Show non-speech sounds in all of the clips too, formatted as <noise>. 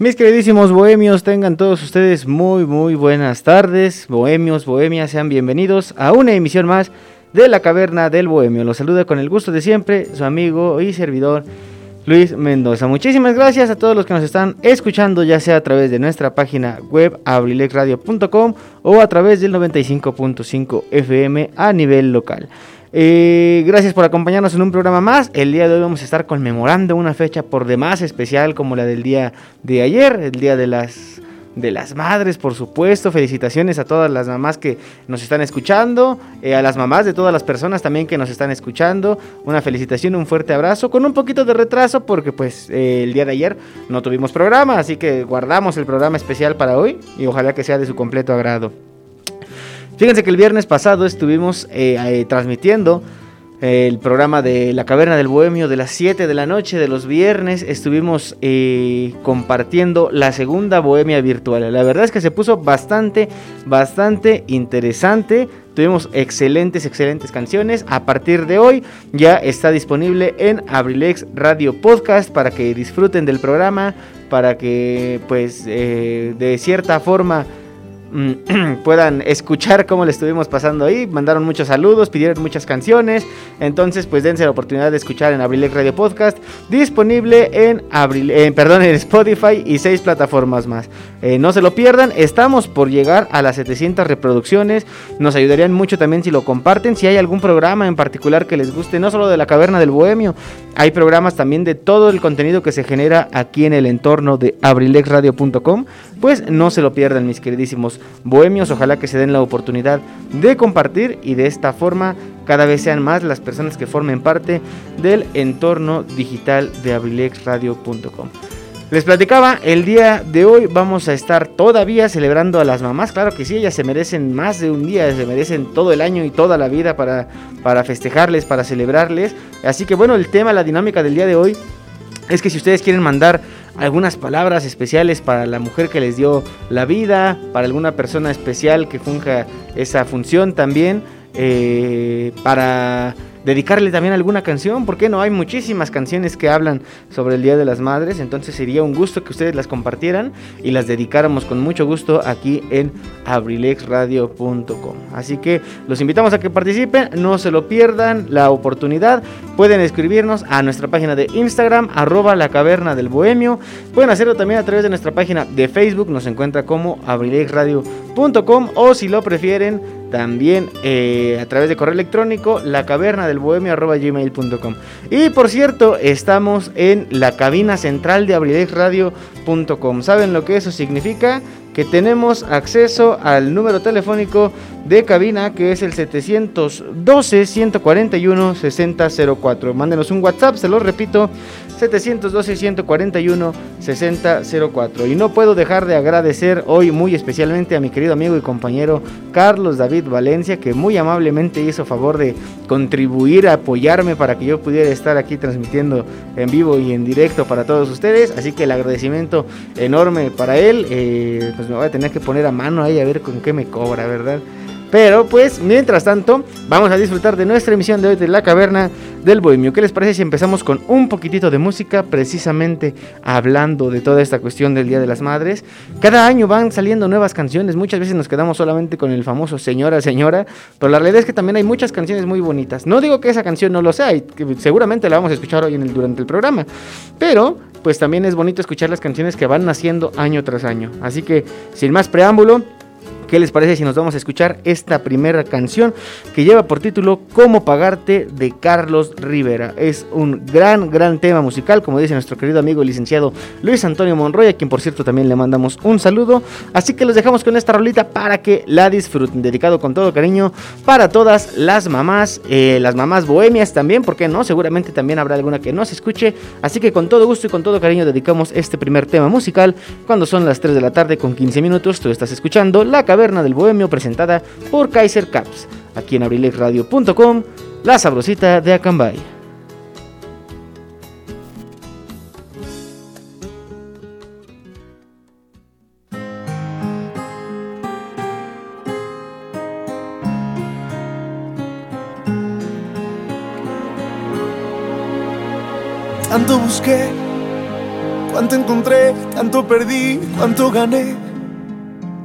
Mis queridísimos bohemios, tengan todos ustedes muy muy buenas tardes. Bohemios, bohemias, sean bienvenidos a una emisión más de la Caverna del Bohemio. Los saluda con el gusto de siempre su amigo y servidor Luis Mendoza. Muchísimas gracias a todos los que nos están escuchando, ya sea a través de nuestra página web abrilexradio.com o a través del 95.5 FM a nivel local. Eh, gracias por acompañarnos en un programa más. El día de hoy vamos a estar conmemorando una fecha por demás especial como la del día de ayer, el día de las de las madres, por supuesto. Felicitaciones a todas las mamás que nos están escuchando, eh, a las mamás de todas las personas también que nos están escuchando. Una felicitación, un fuerte abrazo, con un poquito de retraso porque pues eh, el día de ayer no tuvimos programa, así que guardamos el programa especial para hoy y ojalá que sea de su completo agrado. Fíjense que el viernes pasado estuvimos eh, eh, transmitiendo eh, el programa de La Caverna del Bohemio de las 7 de la noche de los viernes. Estuvimos compartiendo la segunda Bohemia virtual. La verdad es que se puso bastante, bastante interesante. Tuvimos excelentes, excelentes canciones. A partir de hoy ya está disponible en Abrilex Radio Podcast para que disfruten del programa, para que pues de cierta forma <clears throat> puedan escuchar cómo le estuvimos pasando ahí. Mandaron muchos saludos, pidieron muchas canciones. Entonces, pues dense la oportunidad de escuchar en Abrilex Radio Podcast. Disponible en, Abril, perdón, en Spotify y seis plataformas más. Eh, no se lo pierdan. Estamos por llegar a las 700 reproducciones. Nos ayudarían mucho también si lo comparten. Si hay algún programa en particular que les guste, no solo de la Caverna del Bohemio. Hay programas también de todo el contenido que se genera aquí en el entorno de abrilexradio.com. Pues no se lo pierdan, mis queridísimos bohemios. Ojalá que se den la oportunidad de compartir y de esta forma cada vez sean más las personas que formen parte del entorno digital de abrilexradio.com. Les platicaba, el día de hoy vamos a estar todavía celebrando a las mamás. Claro que sí, ellas se merecen más de un día, se merecen todo el año y toda la vida para, para festejarles, para celebrarles. Así que bueno, el tema, la dinámica del día de hoy es que si ustedes quieren mandar algunas palabras especiales para la mujer que les dio la vida, para alguna persona especial que funja esa función también, eh, para dedicarle también alguna canción, ¿por qué no? Hay muchísimas canciones que hablan sobre el Día de las Madres, entonces sería un gusto que ustedes las compartieran y las dedicáramos con mucho gusto aquí en abrilexradio.com. Así que los invitamos a que participen, no se lo pierdan la oportunidad, pueden escribirnos a nuestra página de Instagram, arroba la caverna del bohemio, pueden hacerlo también a través de nuestra página de Facebook, nos encuentra como abrilexradio.com o si lo prefieren, también eh, a través de correo electrónico, la caverna del bohemio.gmail.com. Y por cierto, estamos en la cabina central de abrilexradio.com. ¿Saben lo que eso significa? Que tenemos acceso al número telefónico de cabina que es el 712-141-6004. Mándenos un WhatsApp, se lo repito, 712-141-6004. Y no puedo dejar de agradecer hoy muy especialmente a mi querido amigo y compañero Carlos David Valencia, que muy amablemente hizo favor de contribuir a apoyarme para que yo pudiera estar aquí transmitiendo en vivo y en directo para todos ustedes. Así que el agradecimiento enorme para él. Eh, pues me voy a tener que poner a mano ahí a ver con qué me cobra, ¿verdad? Pero pues, mientras tanto, vamos a disfrutar de nuestra emisión de hoy de La Caverna del Bohemio. ¿Qué les parece si empezamos con un poquitito de música, precisamente hablando de toda esta cuestión del Día de las Madres? Cada año van saliendo nuevas canciones, muchas veces nos quedamos solamente con el famoso Señora, Señora, pero la realidad es que también hay muchas canciones muy bonitas. No digo que esa canción no lo sea, y seguramente la vamos a escuchar hoy en el, durante el programa, pero pues también es bonito escuchar las canciones que van naciendo año tras año. Así que, sin más preámbulo, ¿Qué les parece si nos vamos a escuchar esta primera canción que lleva por título Cómo pagarte de Carlos Rivera? Es un gran, gran tema musical, como dice nuestro querido amigo licenciado Luis Antonio Monroy, a quien por cierto también le mandamos un saludo. Así que los dejamos con esta rolita para que la disfruten, dedicado con todo cariño para todas las mamás, eh, las mamás bohemias también, porque no, seguramente también habrá alguna que no se escuche. Así que con todo gusto y con todo cariño dedicamos este primer tema musical cuando son las 3 de la tarde con 15 minutos. Tú estás escuchando La cabeza del Bohemio presentada por Kaiser Caps, aquí en abrilexradio.com, la sabrosita de Acambay. Tanto busqué, cuánto encontré, tanto perdí, cuánto gané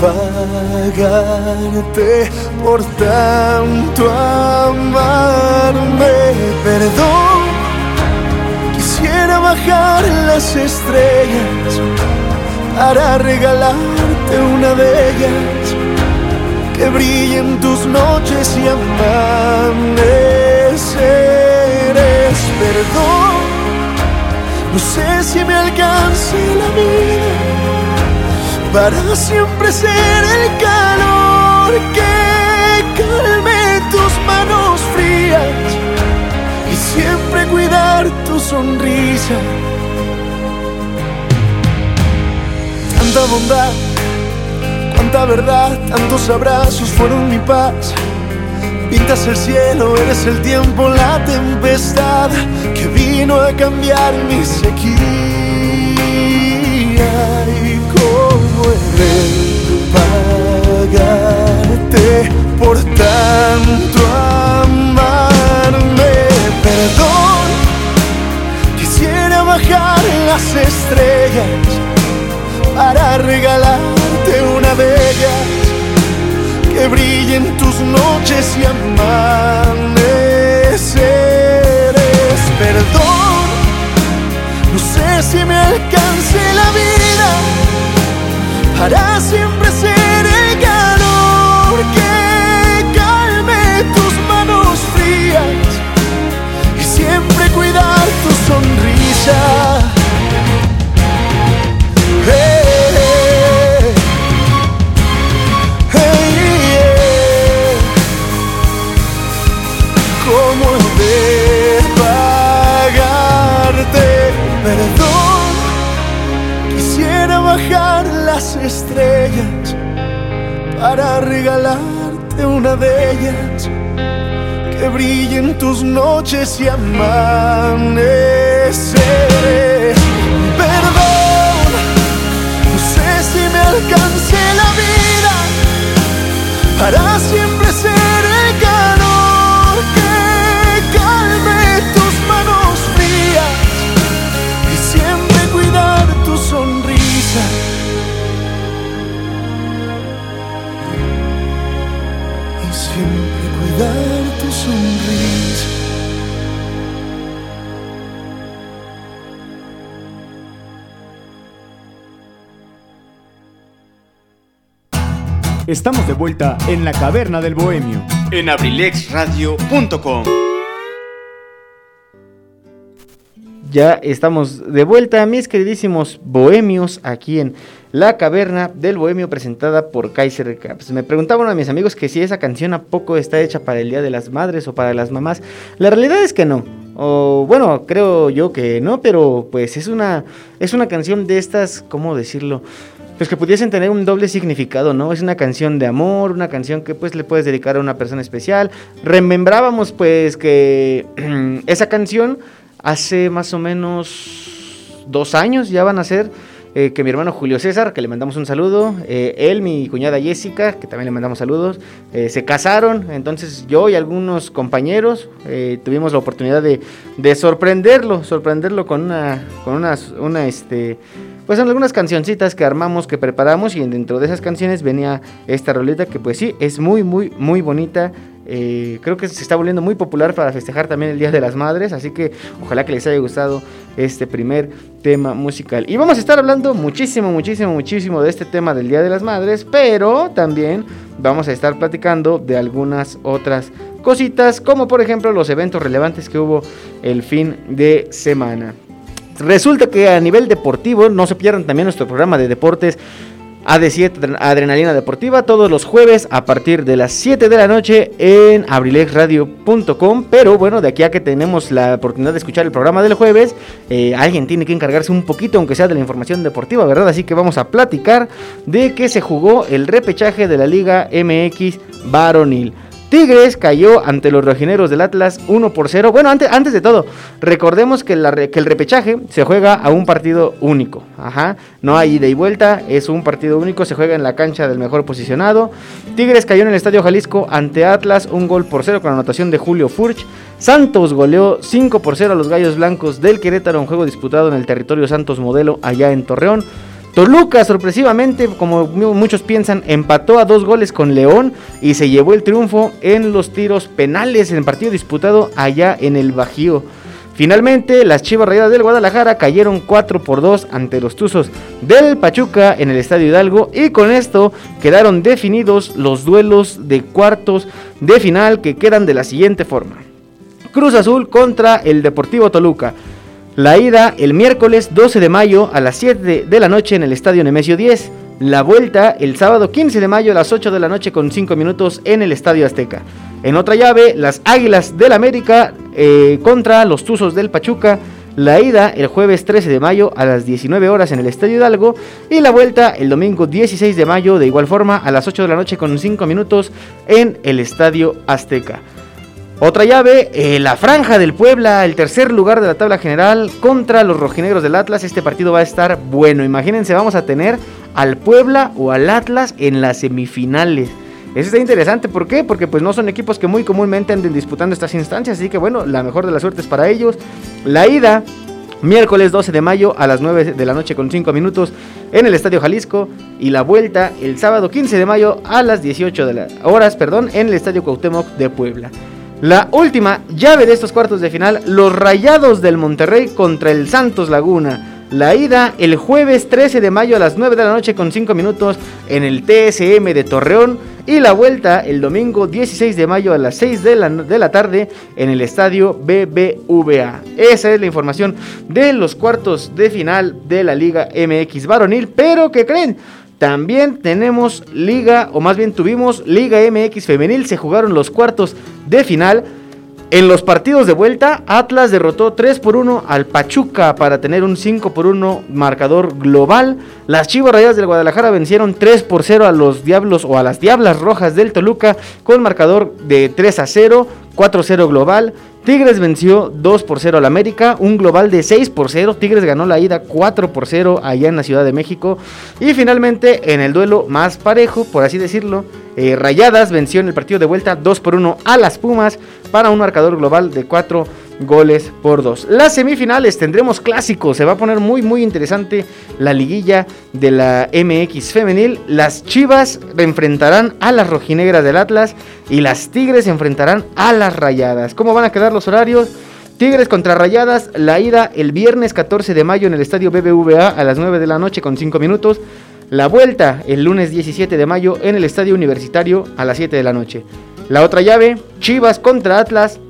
pagarte por tanto amarme. Perdón, quisiera bajar las estrellas para regalarte una de ellas que brillen tus noches y amaneceres. Perdón, no sé si me alcance la vida para siempre ser el calor que calme tus manos frías y siempre cuidar tu sonrisa. Tanta bondad, tanta verdad, tantos abrazos fueron mi paz. Pintas el cielo, eres el tiempo, la tempestad que vino a cambiar mi sequía. Pagarte por tanto amarme. Perdón, quisiera bajar las estrellas para regalarte una de ellas que brillen tus noches y amaneceres. Perdón, no sé si me alcance la vida para siempre ser el calor que calme tus manos frías y siempre cuidar tu sonrisa. Estrellas para regalarte una de ellas que brillen tus noches y amanecer. Perdón, no sé si me alcance la vida para Estamos de vuelta en la caverna del bohemio en abrilexradio.com. Ya estamos de vuelta, mis queridísimos bohemios, aquí en La Caverna del Bohemio, presentada por Kaiser Caps. Me preguntaban a mis amigos que si esa canción a poco está hecha para el Día de las Madres o para las mamás. La realidad es que no. O bueno, creo yo que no, pero pues es una, es una canción de estas, ¿cómo decirlo? Pues que pudiesen tener un doble significado, ¿no? Es una canción de amor, una canción que pues le puedes dedicar a una persona especial. Remembrábamos pues que <clears throat> esa canción hace más o menos dos años ya van a ser. eh, que mi hermano Julio César, que le mandamos un saludo, eh, él, mi cuñada Jessica, que también le mandamos saludos, eh, se casaron, entonces yo y algunos compañeros tuvimos la oportunidad de, de, sorprenderlo, sorprenderlo con una, con una, una este, pues son algunas cancioncitas que armamos, que preparamos y dentro de esas canciones venía esta roleta que pues sí, es muy, muy, muy bonita. Eh, creo que se está volviendo muy popular para festejar también el Día de las Madres, así que ojalá que les haya gustado este primer tema musical. Y vamos a estar hablando muchísimo, muchísimo, muchísimo de este tema del Día de las Madres, pero también vamos a estar platicando de algunas otras cositas, como por ejemplo los eventos relevantes que hubo el fin de semana. Resulta que a nivel deportivo, no se pierdan también nuestro programa de deportes AD7 Adrenalina Deportiva todos los jueves a partir de las 7 de la noche en abrilexradio.com. Pero bueno, de aquí a que tenemos la oportunidad de escuchar el programa del jueves, eh, alguien tiene que encargarse un poquito, aunque sea de la información deportiva, ¿verdad? Así que vamos a platicar de que se jugó el repechaje de la Liga MX Varonil. Tigres cayó ante los rojineros del Atlas 1 por 0. Bueno, antes, antes de todo, recordemos que, que, el repechaje se juega a un partido único. Ajá, no hay ida y vuelta, es un partido único, se juega en la cancha del mejor posicionado. Tigres cayó en el Estadio Jalisco ante Atlas, un gol por 0 con anotación de Julio Furch. Santos goleó 5 por 0 a los Gallos Blancos del Querétaro, un juego disputado en el territorio Santos Modelo allá en Torreón. Toluca, sorpresivamente, como muchos piensan, empató a dos goles con León y se llevó el triunfo en los tiros penales en el partido disputado allá en el Bajío. Finalmente, las Chivas Rayadas del Guadalajara cayeron 4 por 2 ante los Tuzos del Pachuca en el Estadio Hidalgo y con esto quedaron definidos los duelos de cuartos de final que quedan de la siguiente forma. Cruz Azul contra el Deportivo Toluca. La ida el miércoles 12 de mayo a las 7 de la noche en el Estadio Nemesio 10. La vuelta el sábado 15 de mayo a las 8 de la noche con 5 minutos en el Estadio Azteca. En otra llave, las Águilas del América eh, contra los Tuzos del Pachuca. La ida el jueves 13 de mayo a las 19 horas en el Estadio Hidalgo y la vuelta el domingo 16 de mayo de igual forma a las 8 de la noche con 5 minutos en el Estadio Azteca. Otra llave, eh, la franja del Puebla, el tercer lugar de la tabla general contra los rojinegros del Atlas. Este partido va a estar bueno. Imagínense, vamos a tener al Puebla o al Atlas en las semifinales. Eso está interesante, ¿por qué? Porque pues no son equipos que muy comúnmente anden disputando estas instancias, así que bueno, la mejor de las suertes para ellos. La ida, miércoles 12 de mayo a las 9 de la noche con 5 minutos en el Estadio Jalisco y la vuelta el sábado 15 de mayo a las 18 de horas, perdón, en el Estadio Cuauhtémoc de Puebla. La última llave de estos cuartos de final, los Rayados del Monterrey contra el Santos Laguna. La ida el jueves 13 de mayo a las 9 de la noche con 5 minutos en el TSM de Torreón y la vuelta el domingo 16 de mayo a las 6 de la, de la tarde en el estadio BBVA. Esa es la información de los cuartos de final de la Liga MX varonil, pero ¿qué creen? También tenemos liga, o más bien tuvimos Liga MX femenil, se jugaron los cuartos de final. En los partidos de vuelta, Atlas derrotó 3 por 1 al Pachuca para tener un 5 por 1 marcador global. Las Chivas Rayadas del Guadalajara vencieron 3 por 0 a los Diablos o a las Diablas Rojas del Toluca con marcador de 3 a 0, 4-0 global. Tigres venció 2 por 0 al América, un global de 6 por 0. Tigres ganó la ida 4 por 0 allá en la Ciudad de México. Y finalmente, en el duelo más parejo, por así decirlo, eh, Rayadas venció en el partido de vuelta 2 por 1 a las Pumas para un marcador global de 4 goles por 2. Las semifinales tendremos clásicos, se va a poner muy muy interesante la liguilla de la MX femenil. Las Chivas enfrentarán a las rojinegras del Atlas y las Tigres enfrentarán a las Rayadas. ¿Cómo van a quedar los horarios? Tigres contra Rayadas, la ida el viernes 14 de mayo en el estadio BBVA a las 9 de la noche con 5 minutos. La vuelta el lunes 17 de mayo en el estadio universitario a las 7 de la noche. La otra llave, Chivas contra Atlas,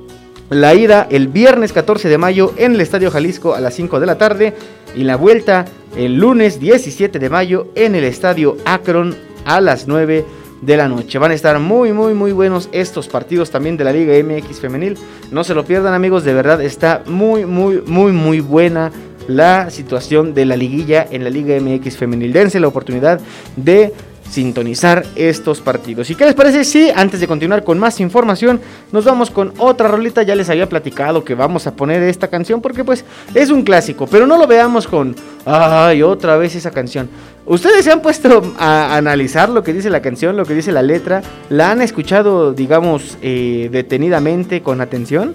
la ida el viernes 14 de mayo en el Estadio Jalisco a las 5 de la tarde y la vuelta el lunes 17 de mayo en el Estadio Akron a las 9 de la noche. Van a estar muy, muy, muy buenos estos partidos también de la Liga MX femenil. No se lo pierdan amigos, de verdad está muy, muy, muy, muy buena la situación de la liguilla en la Liga MX femenil. Dense la oportunidad de sintonizar estos partidos. ¿Y qué les parece si antes de continuar con más información nos vamos con otra rolita? Ya les había platicado que vamos a poner esta canción porque pues es un clásico, pero no lo veamos con, ay, otra vez esa canción. Ustedes se han puesto a analizar lo que dice la canción, lo que dice la letra, la han escuchado, digamos, eh, detenidamente, con atención.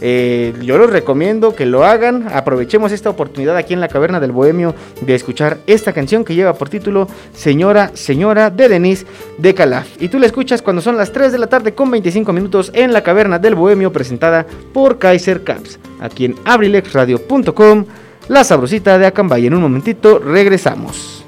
Eh, yo les recomiendo que lo hagan. Aprovechemos esta oportunidad aquí en la Caverna del Bohemio de escuchar esta canción que lleva por título Señora, Señora de Denise de Calaf. Y tú la escuchas cuando son las 3 de la tarde con 25 minutos en la Caverna del Bohemio presentada por Kaiser Caps. Aquí en abrilexradio.com, la sabrosita de Acambay. En un momentito regresamos.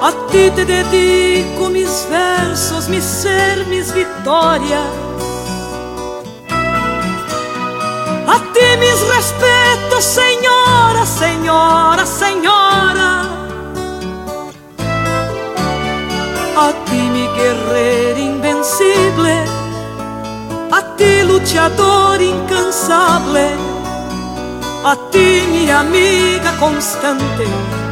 a ti te dedico mis versos, mi ser, mis victorias. A ti mis respetos, señora, señora, señora. A ti mi guerrero invencible. A ti luchador incansable. A ti mi amiga constante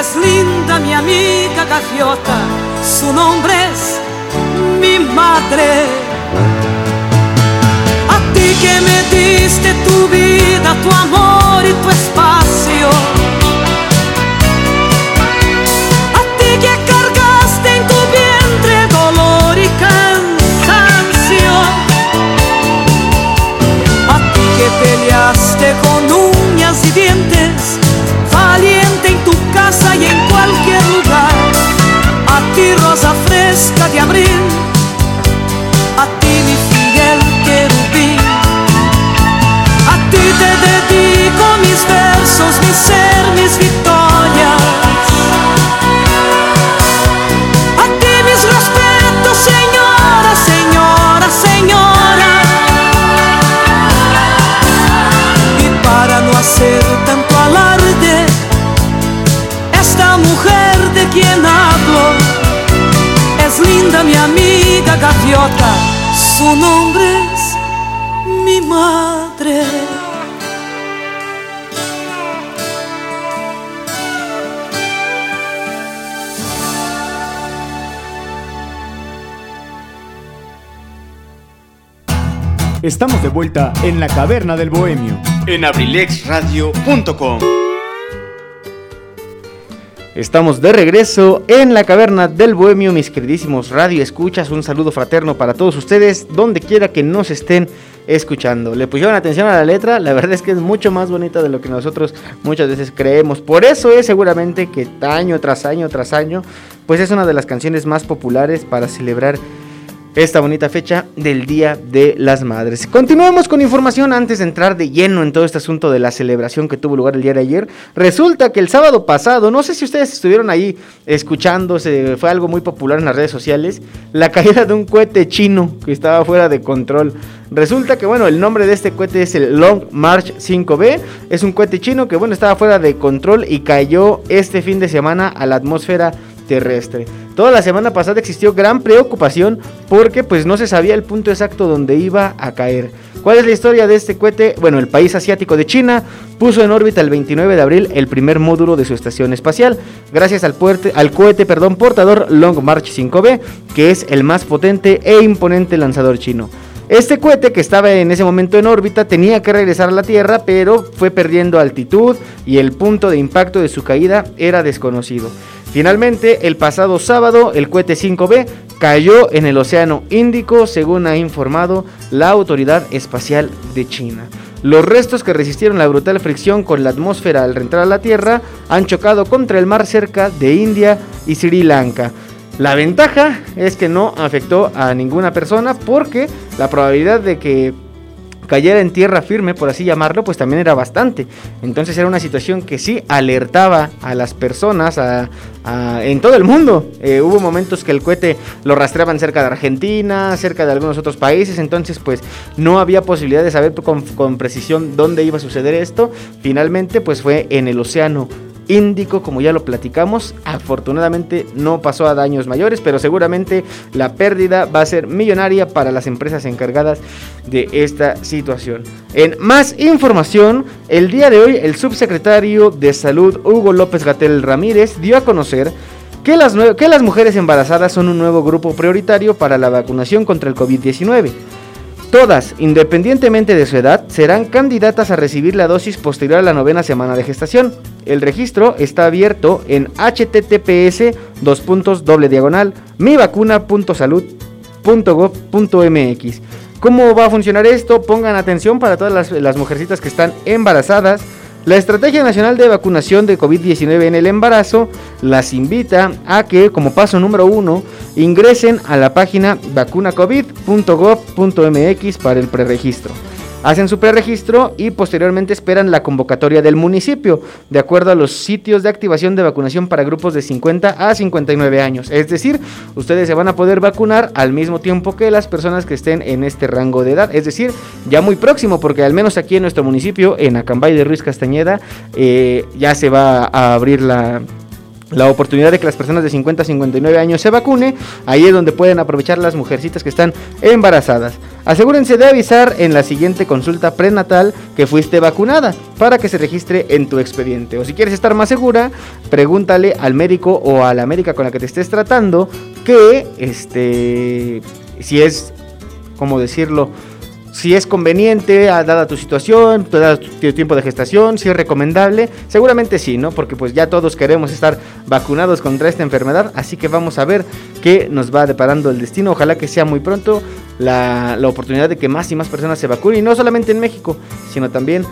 es linda mi amiga gaviota, su nombre es mi madre. A ti que me diste tu vida, tu amor y tu espacio. Fresca de abril, a ti mi fiel querubín. A ti te dedico mis versos, mi ser, mis victorias. Gaviota, su nombre es mi madre. Estamos de vuelta en la caverna del bohemio en abrilexradio.com. Estamos de regreso en la caverna del Bohemio, mis queridísimos radio escuchas. Un saludo fraterno para todos ustedes, donde quiera que nos estén escuchando. Le pusieron atención a la letra, la verdad es que es mucho más bonita de lo que nosotros muchas veces creemos. Por eso es seguramente que año tras año tras año, pues es una de las canciones más populares para celebrar esta bonita fecha del Día de las Madres. Continuamos con información antes de entrar de lleno en todo este asunto de la celebración que tuvo lugar el día de ayer. Resulta que el sábado pasado, no sé si ustedes estuvieron ahí escuchándose, fue algo muy popular en las redes sociales, la caída de un cohete chino que estaba fuera de control. Resulta que, bueno, el nombre de este cohete es el Long March 5B. Es un cohete chino que, bueno, estaba fuera de control y cayó este fin de semana a la atmósfera terrestre. Toda la semana pasada existió gran preocupación porque pues no se sabía el punto exacto donde iba a caer. ¿Cuál es la historia de este cohete? Bueno, el país asiático de China puso en órbita el 29 de abril el primer módulo de su estación espacial, gracias al, al cohete perdón, portador Long March 5B, que es el más potente e imponente lanzador chino. Este cohete que estaba en ese momento en órbita tenía que regresar a la Tierra, pero fue perdiendo altitud y el punto de impacto de su caída era desconocido. Finalmente, el pasado sábado, el cohete 5B cayó en el Océano Índico, según ha informado la Autoridad Espacial de China. Los restos que resistieron la brutal fricción con la atmósfera al reentrar a la Tierra han chocado contra el mar cerca de India y Sri Lanka. La ventaja es que no afectó a ninguna persona porque la probabilidad de que cayera en tierra firme, por así llamarlo, pues también era bastante. Entonces era una situación que sí alertaba a las personas en todo el mundo. Eh, hubo momentos que el cohete lo rastreaban cerca de Argentina, cerca de algunos otros países, entonces pues no había posibilidad de saber con, con precisión dónde iba a suceder esto. Finalmente pues fue en el océano Índico, como ya lo platicamos. Afortunadamente no pasó a daños mayores, pero seguramente la pérdida va a ser millonaria para las empresas encargadas de esta situación. En más información, el día de hoy el subsecretario de Salud Hugo López Gatel Ramírez dio a conocer que las, que las mujeres embarazadas son un nuevo grupo prioritario para la vacunación contra el COVID-19. Todas, independientemente de su edad, serán candidatas a recibir la dosis posterior a la novena semana de gestación. El registro está abierto en https dos doble diagonal mivacuna.salud.gov.mx. ¿Cómo va a funcionar esto? Pongan atención para todas las mujercitas que están embarazadas la Estrategia Nacional de Vacunación de COVID-19 en el embarazo las invita a que, como paso número uno, ingresen a la página vacunacovid.gov.mx para el preregistro hacen su preregistro y posteriormente esperan la convocatoria del municipio, de acuerdo a los sitios de activación de vacunación para grupos de 50 a 59 años. Es decir, ustedes se van a poder vacunar al mismo tiempo que las personas que estén en este rango de edad. Es decir, ya muy próximo, porque al menos aquí en nuestro municipio, en Acambay de Ruiz Castañeda, eh, ya se va a abrir la la oportunidad de que las personas de 50 a 59 años se vacune. Ahí es donde pueden aprovechar las mujercitas que están embarazadas. Asegúrense de avisar en la siguiente consulta prenatal que fuiste vacunada para que se registre en tu expediente. O si quieres estar más segura, pregúntale al médico o a la médica con la que te estés tratando que este si es como decirlo si es conveniente, dada tu situación, dada tu tiempo de gestación, si es recomendable, seguramente sí, ¿no? Porque pues ya todos queremos estar vacunados contra esta enfermedad, así que vamos a ver qué nos va deparando el destino. Ojalá que sea muy pronto la, la oportunidad de que más y más personas se vacunen, no solamente en México, sino también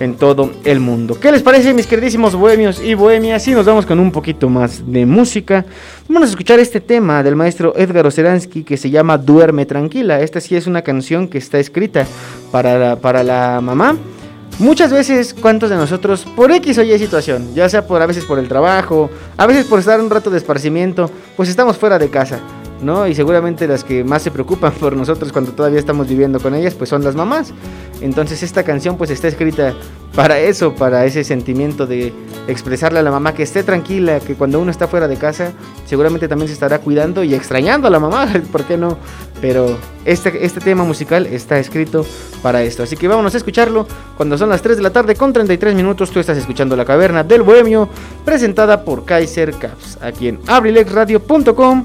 en todo el mundo. ¿Qué les parece, mis queridísimos bohemios y bohemias? Y nos vamos con un poquito más de música. Vamos a escuchar este tema del maestro Edgar Oceransky que se llama Duerme Tranquila. Esta sí es una canción que está escrita para la, para la mamá. Muchas veces, ¿cuántos de nosotros, por X o Y situación, ya sea por a veces por el trabajo, a veces por estar un rato de esparcimiento, pues estamos fuera de casa? ¿No? Y seguramente las que más se preocupan <laughs> por nosotros cuando todavía estamos viviendo con ellas, pues son las mamás. Entonces esta canción pues está escrita para eso, para ese sentimiento de expresarle a la mamá que esté tranquila, que cuando uno está fuera de casa, seguramente también se estará cuidando y extrañando a la mamá, <laughs> ¿por qué no? Pero este, este tema musical está escrito para esto. Así que vámonos a escucharlo cuando son las 3 de la tarde con 33 minutos. Tú estás escuchando La Caverna del Bohemio, presentada por Kaiser Caps, aquí en abrilexradio.com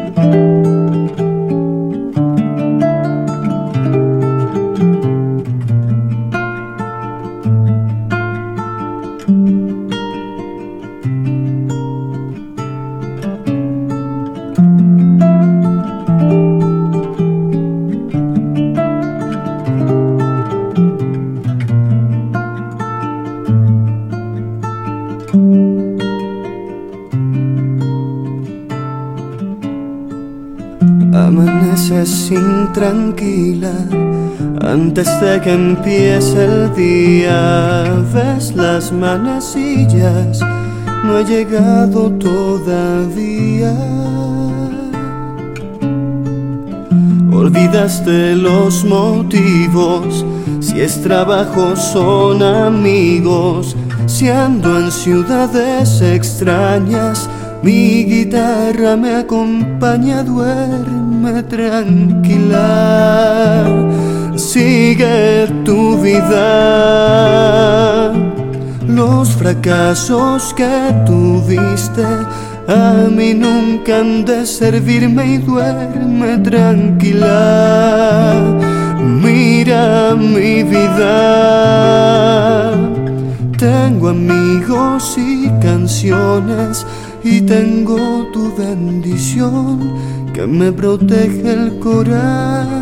Antes de que empiece el día. Ves las manecillas, no he llegado todavía. Olvidaste los motivos, si es trabajo son amigos. siendo en ciudades extrañas. Mi guitarra me acompaña, duerme tranquila, sigue tu vida. Los fracasos que tuviste a mí nunca han de servirme y duerme tranquila. Mira mi vida, tengo amigos y canciones y tengo tu bendición que me protege el corazón.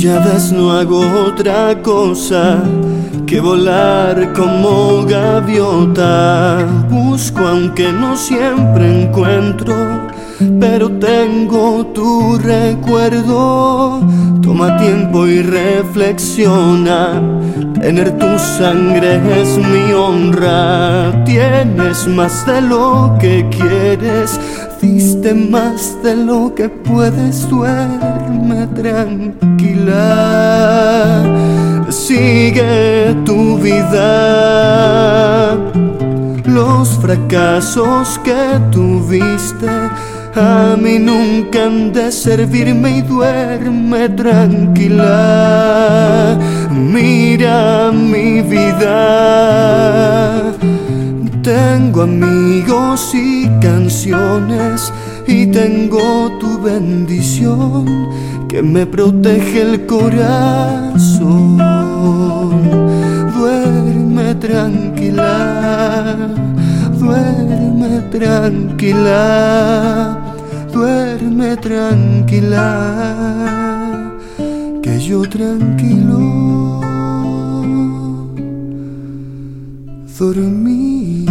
Ya ves no hago otra cosa que volar como gaviota. Busco aunque no siempre encuentro, pero tengo tu recuerdo. Toma tiempo y reflexiona. Tener tu sangre es mi honra. Tienes más de lo que quieres. Diste más de lo que puedes. Duerme tranquila sigue tu vida. Los fracasos que tuviste a mí nunca han de servirme y duerme tranquila. Mira mi vida. Tengo amigos y canciones y tengo tu bendición que me protege el corazón. Duerme tranquila, duerme tranquila, duerme tranquila, que yo tranquilo dormiré.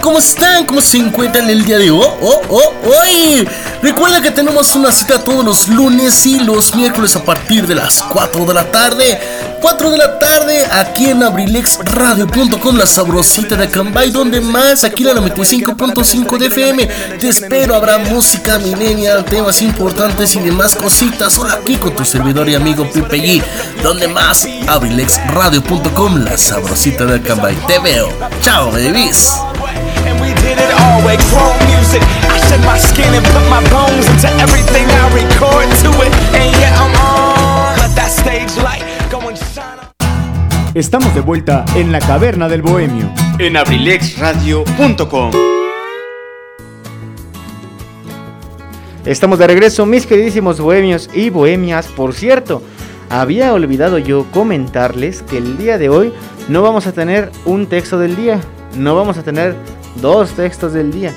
¿Cómo están? ¿Cómo se encuentran el día de hoy? Oh, oh, hoy. Recuerda que tenemos una cita todos los lunes y los miércoles a partir de las 4 de la tarde. 4 de la tarde aquí en abrilexradio.com, la sabrosita de Cambay, donde más aquí la 95.5 de FM. Te espero, habrá música millennial, temas importantes y demás cositas. Hola aquí con tu servidor y amigo Pipe G, donde más abrilexradio.com, la sabrosita de Cambay. Te veo. Chao, babies. Estamos de vuelta en la caverna del bohemio. En abrilexradio.com. Estamos de regreso, mis queridísimos bohemios y bohemias. Por cierto, había olvidado yo comentarles que el día de hoy no vamos a tener un texto del día, no vamos a tener dos textos del día,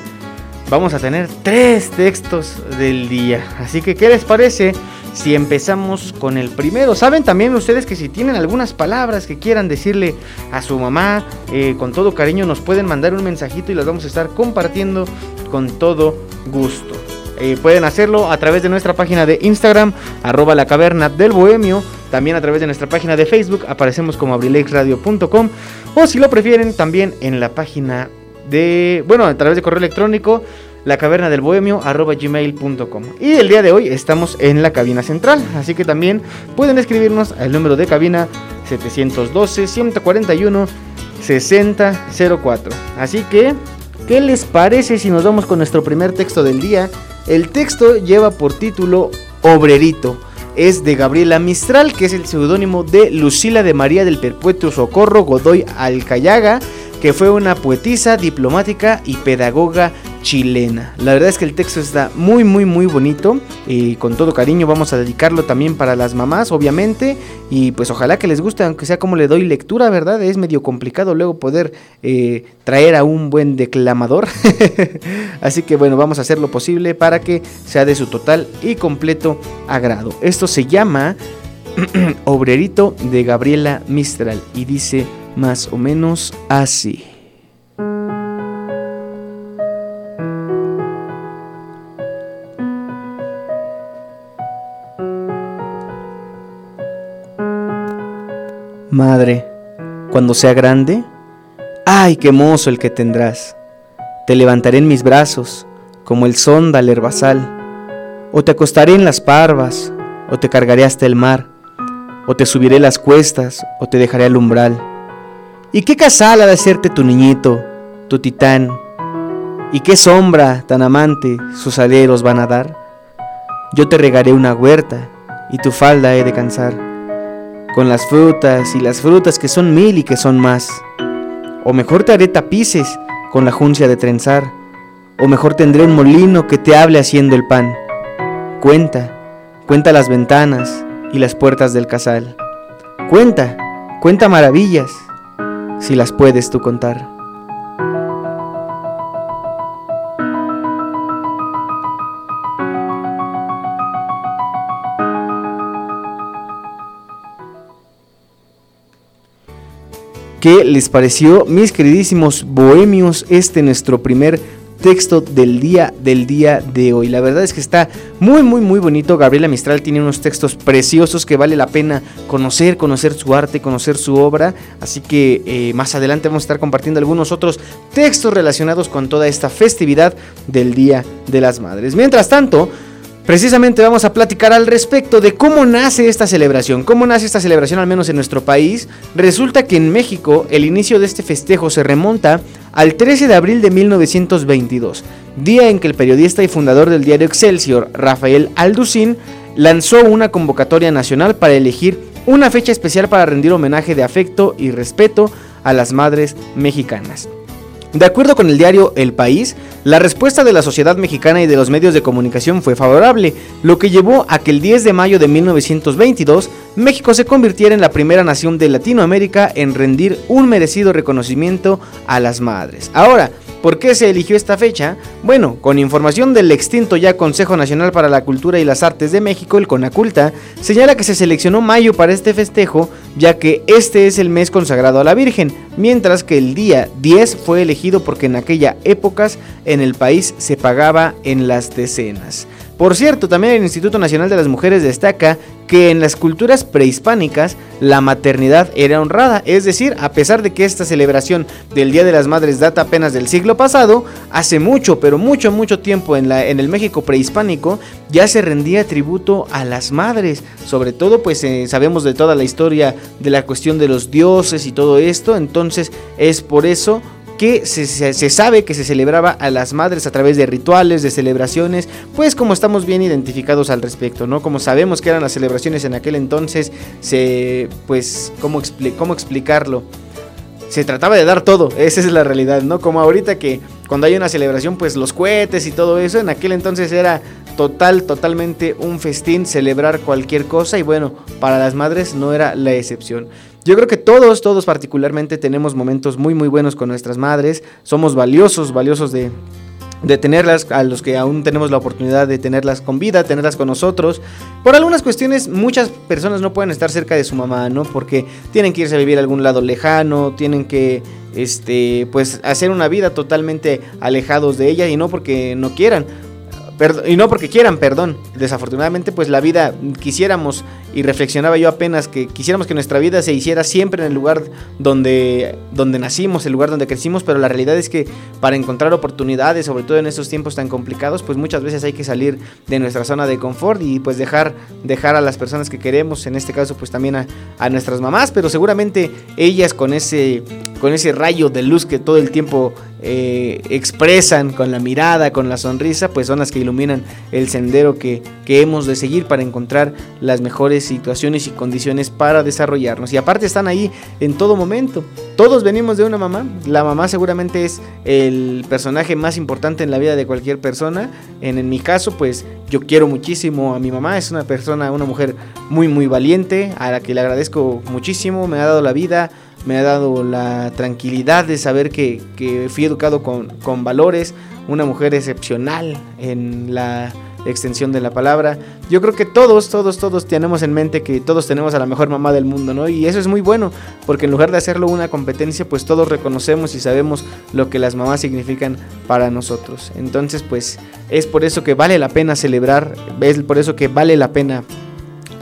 vamos a tener tres textos del día. Así que, ¿qué les parece? Si empezamos con el primero. Saben también ustedes que si tienen algunas palabras que quieran decirle a su mamá, eh, con todo cariño nos pueden mandar un mensajito y las vamos a estar compartiendo con todo gusto. Eh, pueden hacerlo a través de nuestra página de Instagram, arroba la caverna del bohemio. También a través de nuestra página de Facebook, aparecemos como abrilexradio.com. O si lo prefieren, también en la página de, bueno, a través de correo electrónico, la caverna del bohemio. Y el día de hoy estamos en la cabina central, así que también pueden escribirnos al número de cabina 712-141-6004. Así que, ¿qué les parece si nos vamos con nuestro primer texto del día? El texto lleva por título Obrerito. Es de Gabriela Mistral, que es el seudónimo de Lucila de María del Perpetuo Socorro Godoy Alcayaga, que fue una poetisa, diplomática y pedagoga chilena. La verdad es que el texto está muy muy muy bonito y con todo cariño vamos a dedicarlo también para las mamás obviamente y pues ojalá que les guste aunque sea como le doy lectura, ¿verdad? Es medio complicado luego poder eh, traer a un buen declamador. <laughs> Así que bueno, vamos a hacer lo posible para que sea de su total y completo agrado. Esto se llama <clears throat> Obrerito de Gabriela Mistral y dice más o menos así. Madre, cuando sea grande, ¡ay, qué mozo el que tendrás! Te levantaré en mis brazos, como el sonda al herbazal, o te acostaré en las parvas, o te cargaré hasta el mar, o te subiré las cuestas, o te dejaré al umbral. ¿Y qué casal ha de hacerte tu niñito, tu titán? ¿Y qué sombra tan amante sus aleros van a dar? Yo te regaré una huerta, y tu falda he de cansar con las frutas y las frutas que son mil y que son más. O mejor te haré tapices con la juncia de trenzar, o mejor tendré un molino que te hable haciendo el pan. Cuenta, cuenta las ventanas y las puertas del casal. Cuenta, cuenta maravillas, si las puedes tú contar. ¿Qué les pareció, mis queridísimos bohemios, este nuestro primer texto del día del día de hoy. La verdad es que está muy muy muy bonito. Gabriela Mistral tiene unos textos preciosos que vale la pena conocer, conocer su arte, conocer su obra. Así que eh, más adelante vamos a estar compartiendo algunos otros textos relacionados con toda esta festividad del Día de las Madres. Mientras tanto, Precisamente vamos a platicar al respecto de cómo nace esta celebración, cómo nace esta celebración al menos en nuestro país. Resulta que en México el inicio de este festejo se remonta al 13 de abril de 1922, día en que el periodista y fundador del diario Excelsior, Rafael Alducín, lanzó una convocatoria nacional para elegir una fecha especial para rendir homenaje de afecto y respeto a las madres mexicanas. De acuerdo con el diario El País, la respuesta de la sociedad mexicana y de los medios de comunicación fue favorable, lo que llevó a que el 10 de mayo de 1922 México se convirtiera en la primera nación de Latinoamérica en rendir un merecido reconocimiento a las madres. Ahora, ¿Por qué se eligió esta fecha? Bueno, con información del extinto ya Consejo Nacional para la Cultura y las Artes de México, el CONACULTA, señala que se seleccionó mayo para este festejo, ya que este es el mes consagrado a la Virgen, mientras que el día 10 fue elegido porque en aquella épocas en el país se pagaba en las decenas. Por cierto, también el Instituto Nacional de las Mujeres destaca que en las culturas prehispánicas la maternidad era honrada, es decir, a pesar de que esta celebración del Día de las Madres data apenas del siglo pasado, hace mucho, pero mucho, mucho tiempo en, la, en el México prehispánico ya se rendía tributo a las madres, sobre todo pues eh, sabemos de toda la historia de la cuestión de los dioses y todo esto, entonces es por eso que se, sabe que se celebraba a las madres a través de rituales, de celebraciones, pues como estamos bien identificados al respecto, ¿no? Como sabemos que eran las celebraciones en aquel entonces, se, pues, ¿cómo, cómo explicarlo? Se trataba de dar todo, <laughs> esa es la realidad, ¿no? Como ahorita que cuando hay una celebración, pues los cohetes y todo eso, en aquel entonces era total, totalmente un festín celebrar cualquier cosa y bueno, para las madres no era la excepción. Yo creo que todos, todos particularmente tenemos momentos muy, muy buenos con nuestras madres. Somos valiosos, valiosos de, de tenerlas, a los que aún tenemos la oportunidad de tenerlas con vida, tenerlas con nosotros. Por algunas cuestiones, muchas personas no pueden estar cerca de su mamá, ¿no? Porque tienen que irse a vivir a algún lado lejano, tienen que, este, pues, hacer una vida totalmente alejados de ella y no porque no quieran y no porque quieran, perdón. Desafortunadamente, pues la vida quisiéramos, y reflexionaba yo apenas que quisiéramos que nuestra vida se hiciera siempre en el lugar donde, donde nacimos, el lugar donde crecimos, pero la realidad es que para encontrar oportunidades, sobre todo en estos tiempos tan complicados, pues muchas veces hay que salir de nuestra zona de confort y pues dejar, dejar a las personas que queremos, en este caso pues también a, a nuestras mamás, pero seguramente ellas con ese, con ese rayo de luz que todo el tiempo eh, expresan con la mirada, con la sonrisa, pues son las que iluminan el sendero que, que, hemos de seguir para encontrar las mejores situaciones y condiciones para desarrollarnos. Y aparte están ahí en todo momento. Todos venimos de una mamá. La mamá seguramente es el personaje más importante en la vida de cualquier persona. En, en mi caso, pues yo quiero muchísimo a mi mamá. Es una persona, una mujer muy, muy valiente, a la que le agradezco muchísimo. Me ha dado la vida me ha dado la tranquilidad de saber que, fui educado con, con, valores, una mujer excepcional en la extensión de la palabra. Yo creo que todos, todos, todos tenemos en mente que todos tenemos a la mejor mamá del mundo, ¿no? Y eso es muy bueno, porque en lugar de hacerlo una competencia, pues todos reconocemos y sabemos lo que las mamás significan para nosotros. Entonces, pues es por eso que vale la pena celebrar, es por eso que vale la pena...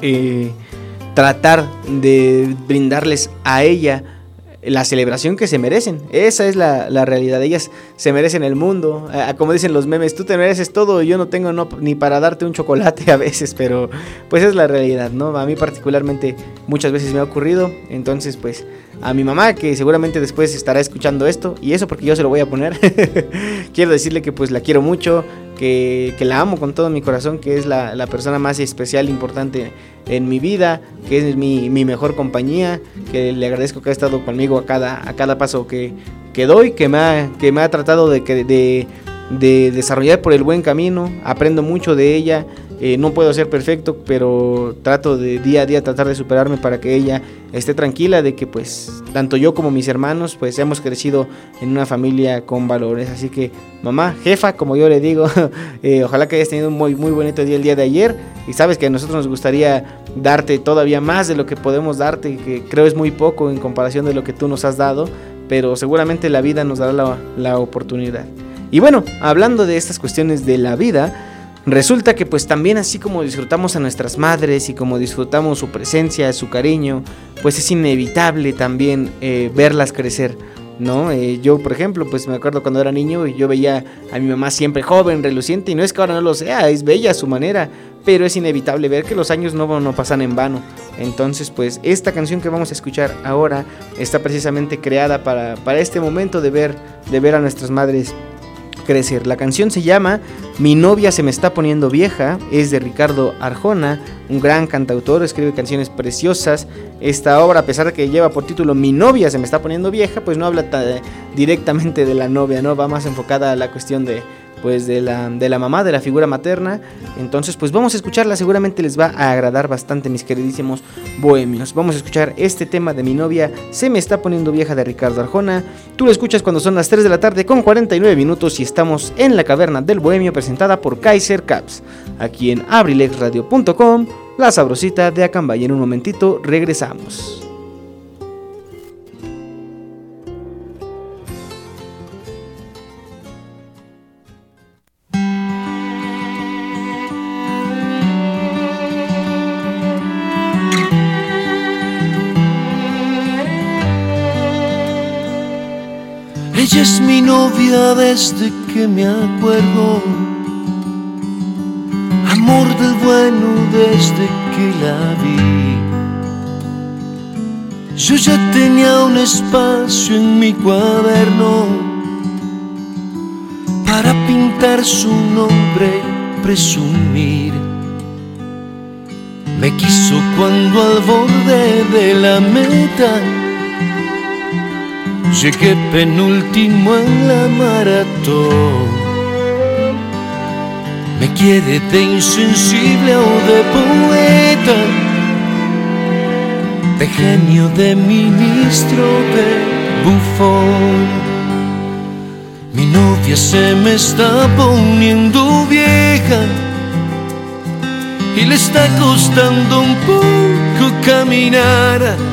Eh, tratar de brindarles a ella la celebración que se merecen. Esa es la, realidad. Ellas se merecen el mundo. como dicen los memes, tú te mereces todo. Yo no tengo ni para darte un chocolate <laughs> a veces, pero pues es la realidad, ¿no? A mí particularmente muchas veces me ha ocurrido. Entonces, pues a mi mamá, que seguramente después estará escuchando esto, y eso porque yo se lo voy a poner. <laughs> quiero decirle que pues la quiero mucho, que, la amo con todo mi corazón, que es la, persona más especial, importante en mi vida, que es mi, mejor compañía, que le agradezco que ha estado conmigo a cada, a cada paso que, que doy, que me ha, que me ha tratado de, de, de desarrollar por el buen camino, aprendo mucho de ella, eh, no puedo ser perfecto, pero trato de día a día tratar de superarme para que ella esté tranquila de que pues tanto yo como mis hermanos pues hemos crecido en una familia con valores. Así que mamá, jefa, como yo le digo, <laughs> eh, ojalá que hayas tenido un muy, muy bonito día el día de ayer y sabes que a nosotros nos gustaría darte todavía más de lo que podemos darte, que creo es muy poco en comparación de lo que tú nos has dado, pero seguramente la vida nos dará la, la oportunidad. Y bueno, hablando de estas cuestiones de la vida, Resulta que pues también así como disfrutamos a nuestras madres y como disfrutamos su presencia, su cariño, pues es inevitable también eh, verlas crecer, ¿no? Eh, yo, por ejemplo, pues me acuerdo cuando era niño y yo veía a mi mamá siempre joven, reluciente, y no es que ahora no lo sea, es bella a su manera, pero es inevitable ver que los años no, no pasan en vano. Entonces, pues esta canción que vamos a escuchar ahora está precisamente creada para, para este momento de ver, de ver a nuestras madres crecer. La canción se llama Mi novia se me está poniendo vieja, es de Ricardo Arjona, un gran cantautor, escribe canciones preciosas. Esta obra, a pesar de que lleva por título Mi novia se me está poniendo vieja, pues no habla directamente de la novia, ¿no? Va más enfocada a la cuestión de pues de la, de la mamá, de la figura materna. Entonces, pues vamos a escucharla, seguramente les va a agradar bastante, mis queridísimos bohemios. Vamos a escuchar este tema de mi novia, Se me está poniendo vieja de Ricardo Arjona. Tú lo escuchas cuando son las 3 de la tarde con 49 minutos y estamos en la caverna del bohemio presentada por Kaiser Caps, aquí en abrilexradio.com, la sabrosita de Acambay. En un momentito regresamos. Ella es mi novia desde que me acuerdo. Amor del bueno desde que la vi. Yo ya tenía un espacio en mi cuaderno para pintar su nombre presumir. Me quiso cuando al borde de la meta llegué penúltimo en la maratón. Me quiere de insensible o de poeta, de genio, de ministro, de bufón. Mi novia se me está poniendo vieja y le está costando un poco caminar.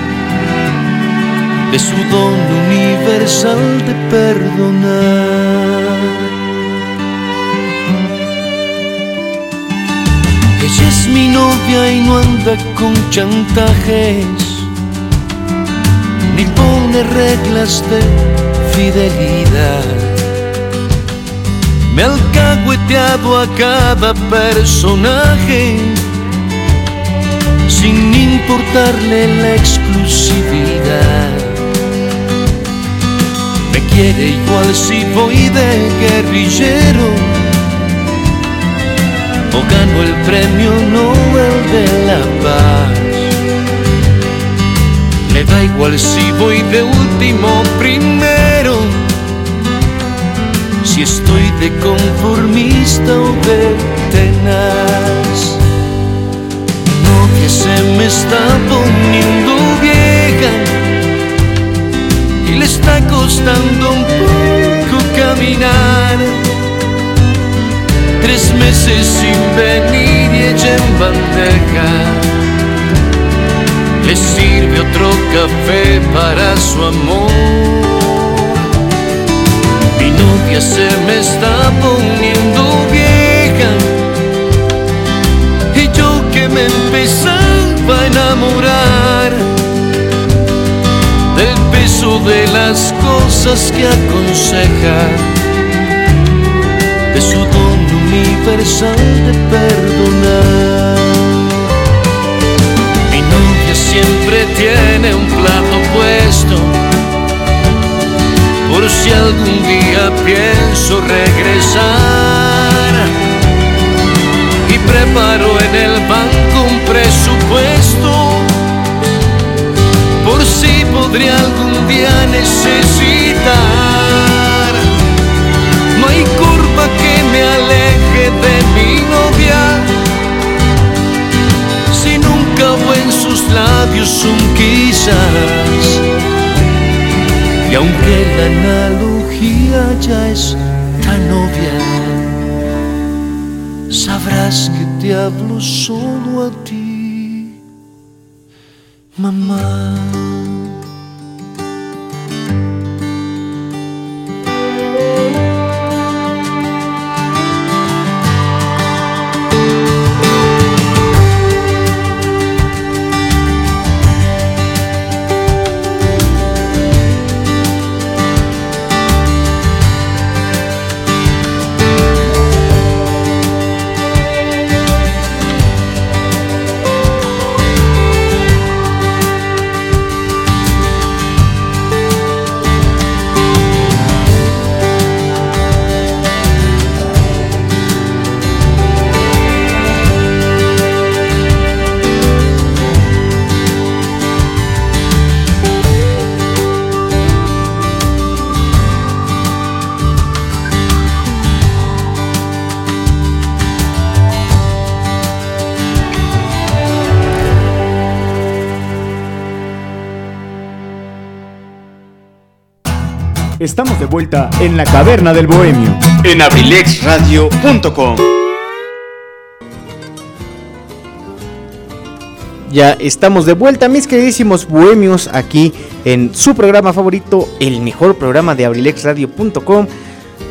de su don universal de perdonar. Ella es mi novia y no anda con chantajes, ni pone reglas de fidelidad. Me ha alcahueteado a cada personaje sin importarle la exclusividad. Quiere igual si voy de guerrillero o gano el premio Nobel de la Paz. Le da igual si voy de último primero si estoy de conformista o de tenaz. Mi novia se me está poniendo está costando un poco caminar. Tres meses sin venir y ella en bandeja. Le sirve otro café para su amor. Mi novia se me está poniendo vieja y yo que me empezaba a enamorar de las cosas que aconseja, de su don universal de perdonar. Mi novia siempre tiene un plato puesto por si algún día pienso regresar. Y preparo en el banco un presupuesto por si podría algún día necesitar. No hay curva que me aleje de mi novia. Si nunca hubo en sus labios un quizás. Y aunque la analogía ya es tan obvia, sabrás que te hablo solo en la caverna del bohemio. En abrilexradio.com. Ya estamos de vuelta, mis queridísimos bohemios, aquí en su programa favorito, el mejor programa de abrilexradio.com.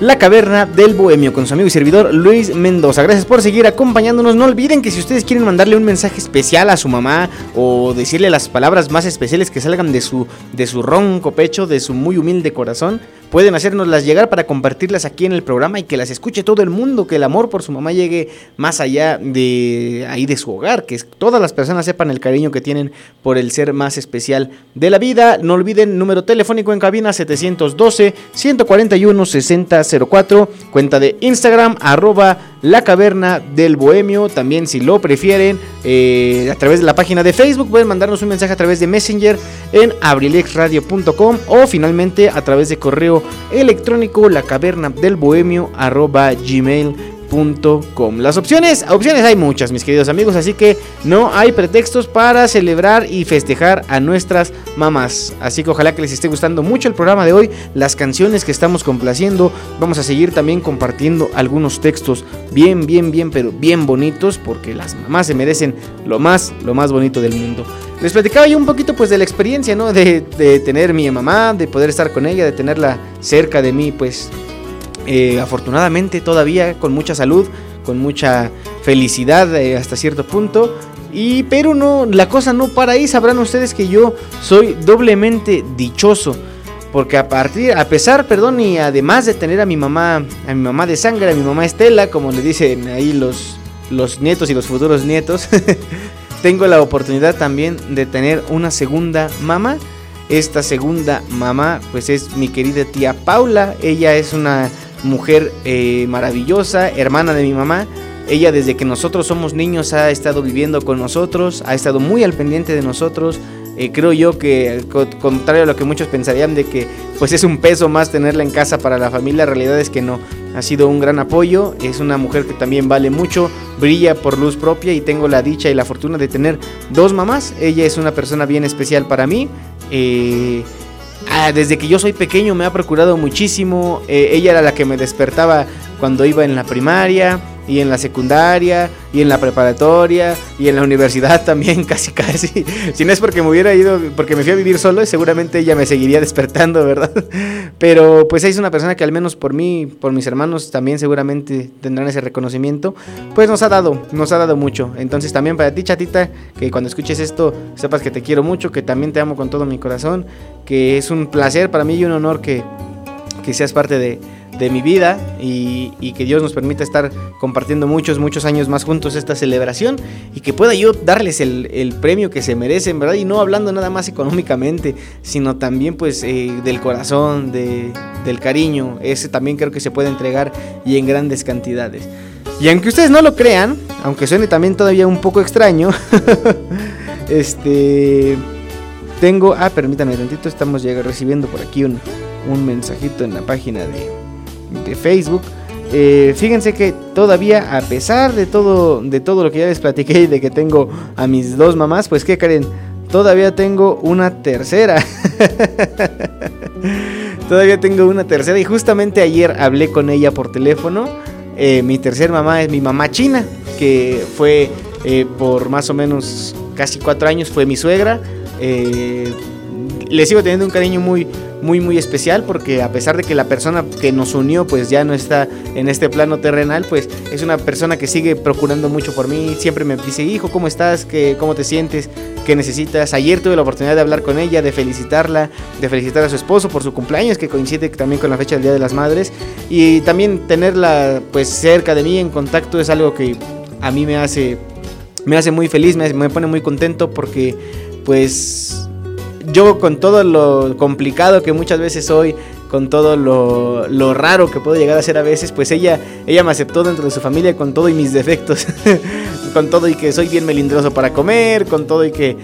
La Caverna del Bohemio con su amigo y servidor Luis Mendoza. Gracias por seguir acompañándonos. No olviden que si ustedes quieren mandarle un mensaje especial a su mamá o decirle las palabras más especiales que salgan de su, de su ronco pecho, de su muy humilde corazón, pueden hacernoslas llegar para compartirlas aquí en el programa y que las escuche todo el mundo, que el amor por su mamá llegue más allá de ahí de su hogar, que todas las personas sepan el cariño que tienen por el ser más especial de la vida. No olviden número telefónico en cabina 712 141 6004, cuenta de Instagram arroba la Caverna del Bohemio. También si lo prefieren, eh, a través de la página de Facebook, pueden mandarnos un mensaje a través de Messenger en abrilexradio.com o finalmente a través de correo electrónico la caverna del bohemio arroba las opciones, opciones hay muchas, mis queridos amigos, así que no hay pretextos para celebrar y festejar a nuestras mamás. Así que ojalá que les esté gustando mucho el programa de hoy, las canciones que estamos complaciendo. Vamos a seguir también compartiendo algunos textos bien, bien, bien, pero bien bonitos, porque las mamás se merecen lo más, lo más bonito del mundo. Les platicaba yo un poquito pues de la experiencia, ¿no? De, de tener mi mamá, de poder estar con ella, de tenerla cerca de mí, pues eh, afortunadamente todavía con mucha salud, con mucha felicidad eh, hasta cierto punto. Y pero no, la cosa no para ahí, sabrán ustedes que yo soy doblemente dichoso. Porque a partir, a pesar, perdón, y además de tener a mi mamá, a mi mamá de sangre, a mi mamá Estela, como le dicen ahí los, los nietos y los futuros nietos, <laughs> tengo la oportunidad también de tener una segunda mamá. Esta segunda mamá, pues es mi querida tía Paula. Ella es una mujer eh, maravillosa, hermana de mi mamá. Ella desde que nosotros somos niños ha estado viviendo con nosotros, ha estado muy al pendiente de nosotros. Eh, creo yo que, contrario a lo que muchos pensarían de que pues es un peso más tenerla en casa para la familia, la realidad es que no. Ha sido un gran apoyo, es una mujer que también vale mucho, brilla por luz propia y tengo la dicha y la fortuna de tener dos mamás. Ella es una persona bien especial para mí. Eh, Ah, desde que yo soy pequeño me ha procurado muchísimo. Eh, ella era la que me despertaba cuando iba en la primaria y en la secundaria y en la preparatoria y en la universidad <laughs> también casi casi. Si no es porque me hubiera ido, porque me fui a vivir solo, seguramente ella me seguiría despertando, ¿verdad? <laughs> Pero pues es una persona que al menos por mí, por mis hermanos también seguramente tendrán ese reconocimiento, pues nos ha dado, nos ha dado mucho. Entonces también para ti, chatita, que cuando escuches esto sepas que te quiero mucho, que también te amo con todo mi corazón, que es un placer para mí y un honor que, que seas parte de de mi vida y, que Dios nos permita estar compartiendo muchos, muchos años más juntos esta celebración y que pueda yo darles el, premio que se merecen, ¿verdad? Y no hablando nada más económicamente, sino también pues eh, del corazón, de, del cariño, ese también creo que se puede entregar y en grandes cantidades. Y aunque ustedes no lo crean, aunque suene también todavía un poco extraño, <laughs> este... Tengo, ah, permítanme tantito, estamos ya recibiendo por aquí un, un mensajito en la página de, de Facebook. Eh, fíjense que todavía, a pesar de todo, de todo lo que ya les platiqué y de que tengo a mis dos mamás, pues ¿qué creen? Todavía tengo una tercera. <laughs> todavía tengo una tercera y justamente ayer hablé con ella por teléfono. Eh, mi tercera mamá es mi mamá china, que fue eh, por más o menos casi cuatro años, fue mi suegra. le sigo teniendo un cariño muy, muy muy especial porque a pesar de que la persona que nos unió pues ya no está en este plano terrenal, pues es una persona que sigue procurando mucho por mí, siempre me dice, hijo, ¿cómo estás? ¿Qué, ¿Cómo te sientes? ¿Qué necesitas? Ayer tuve la oportunidad de hablar con ella, de felicitarla, de felicitar a su esposo por su cumpleaños, que coincide también con la fecha del Día de las Madres, y también tenerla pues cerca de mí, en contacto, es algo que a mí me hace, me hace muy feliz, me, me pone muy contento porque pues yo con todo lo complicado que muchas veces soy, con todo lo, raro que puedo llegar a ser a veces, pues ella, ella me aceptó dentro de su familia con todo y mis defectos, <laughs> con todo y que soy bien melindroso para comer, con todo y que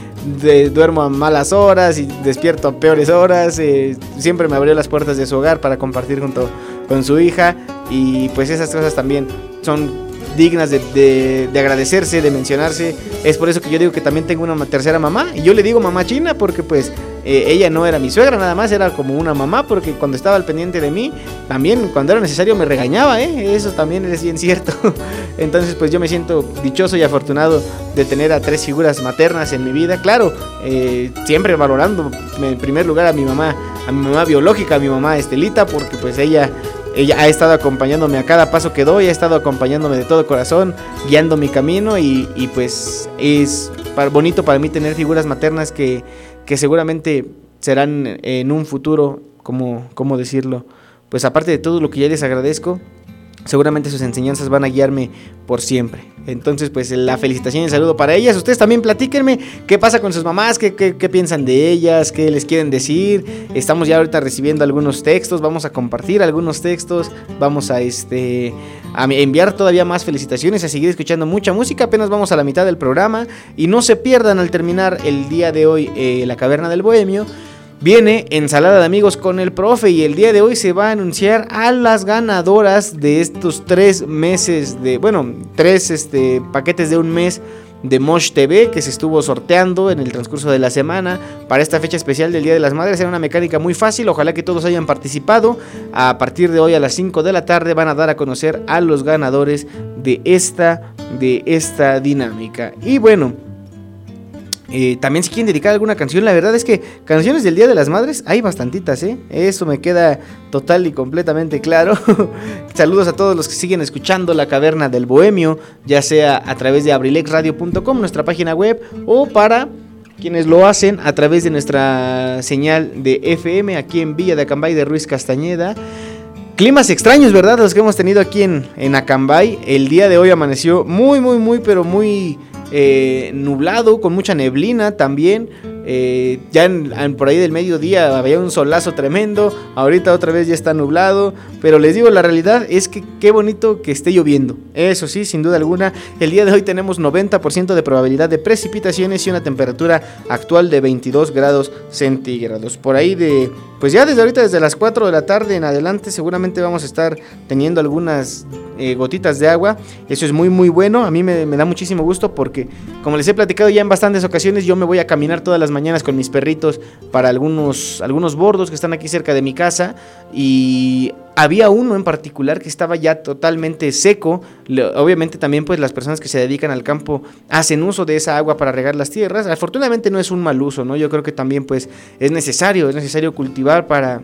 duermo a malas horas y despierto a peores horas, eh, siempre me abrió las puertas de su hogar para compartir junto con su hija y pues esas cosas también son dignas de, agradecerse, de mencionarse. Es por eso que yo digo que también tengo una tercera mamá. Y yo le digo mamá china porque pues eh, ella no era mi suegra nada más, era como una mamá, porque cuando estaba al pendiente de mí, también cuando era necesario me regañaba, ¿eh? Eso también es bien cierto. <laughs> Entonces, pues yo me siento dichoso y afortunado de tener a tres figuras maternas en mi vida. Claro, eh, siempre valorando en primer lugar a mi mamá, a mi mamá biológica, a mi mamá Estelita, porque pues ella ella ha estado acompañándome a cada paso que doy, ha estado acompañándome de todo corazón, guiando mi camino y, y pues es bonito para mí tener figuras maternas que, que seguramente serán en un futuro, como, ¿cómo decirlo? Pues aparte de todo lo que ya les agradezco, seguramente sus enseñanzas van a guiarme por siempre. Entonces, pues la felicitación y saludo para ellas. Ustedes también platíquenme qué pasa con sus mamás, qué, piensan de ellas, qué les quieren decir. Estamos ya ahorita recibiendo algunos textos, vamos a compartir algunos textos, vamos a, este, a enviar todavía más felicitaciones, a seguir escuchando mucha música. Apenas vamos a la mitad del programa y no se pierdan al terminar el día de hoy eh, La Caverna del Bohemio Viene ensalada de amigos con el profe y el día de hoy se va a anunciar a las ganadoras de estos tres meses de, bueno, tres este, paquetes de un mes de Mosh TV que se estuvo sorteando en el transcurso de la semana para esta fecha especial del Día de las Madres. Era una mecánica muy fácil, ojalá que todos hayan participado. A partir de hoy a las 5 de la tarde van a dar a conocer a los ganadores de esta, de esta dinámica. Y bueno, eh, también si quieren dedicar alguna canción, la verdad es que canciones del Día de las Madres hay bastantitas, ¿eh? Eso me queda total y completamente claro. <laughs> Saludos a todos los que siguen escuchando La Caverna del Bohemio, ya sea a través de abrilexradio.com, nuestra página web, o para quienes lo hacen a través de nuestra señal de FM aquí en Villa de Acambay de Ruiz Castañeda. Climas extraños, ¿verdad? Los que hemos tenido aquí en, en Acambay. El día de hoy amaneció muy, muy, muy, pero muy eh, nublado, con mucha neblina también. Eh, ya por ahí del mediodía había un solazo tremendo, ahorita otra vez ya está nublado, pero les digo, la realidad es que qué bonito que esté lloviendo. Eso sí, sin duda alguna, el día de hoy tenemos 90% de probabilidad de precipitaciones y una temperatura actual de 22 grados centígrados. Por ahí de, pues ya desde ahorita, desde las 4 de la tarde en adelante, seguramente vamos a estar teniendo algunas eh, gotitas de agua. Eso es muy, muy bueno. A mí me, me da muchísimo gusto porque, como les he platicado ya en bastantes ocasiones, yo me voy a caminar todas las mañanas con mis perritos para algunos, algunos bordos que están aquí cerca de mi casa y había uno en particular que estaba ya totalmente seco. Obviamente también pues las personas que se dedican al campo hacen uso de esa agua para regar las tierras. Afortunadamente no es un mal uso, ¿no? Yo creo que también pues es necesario, es necesario cultivar para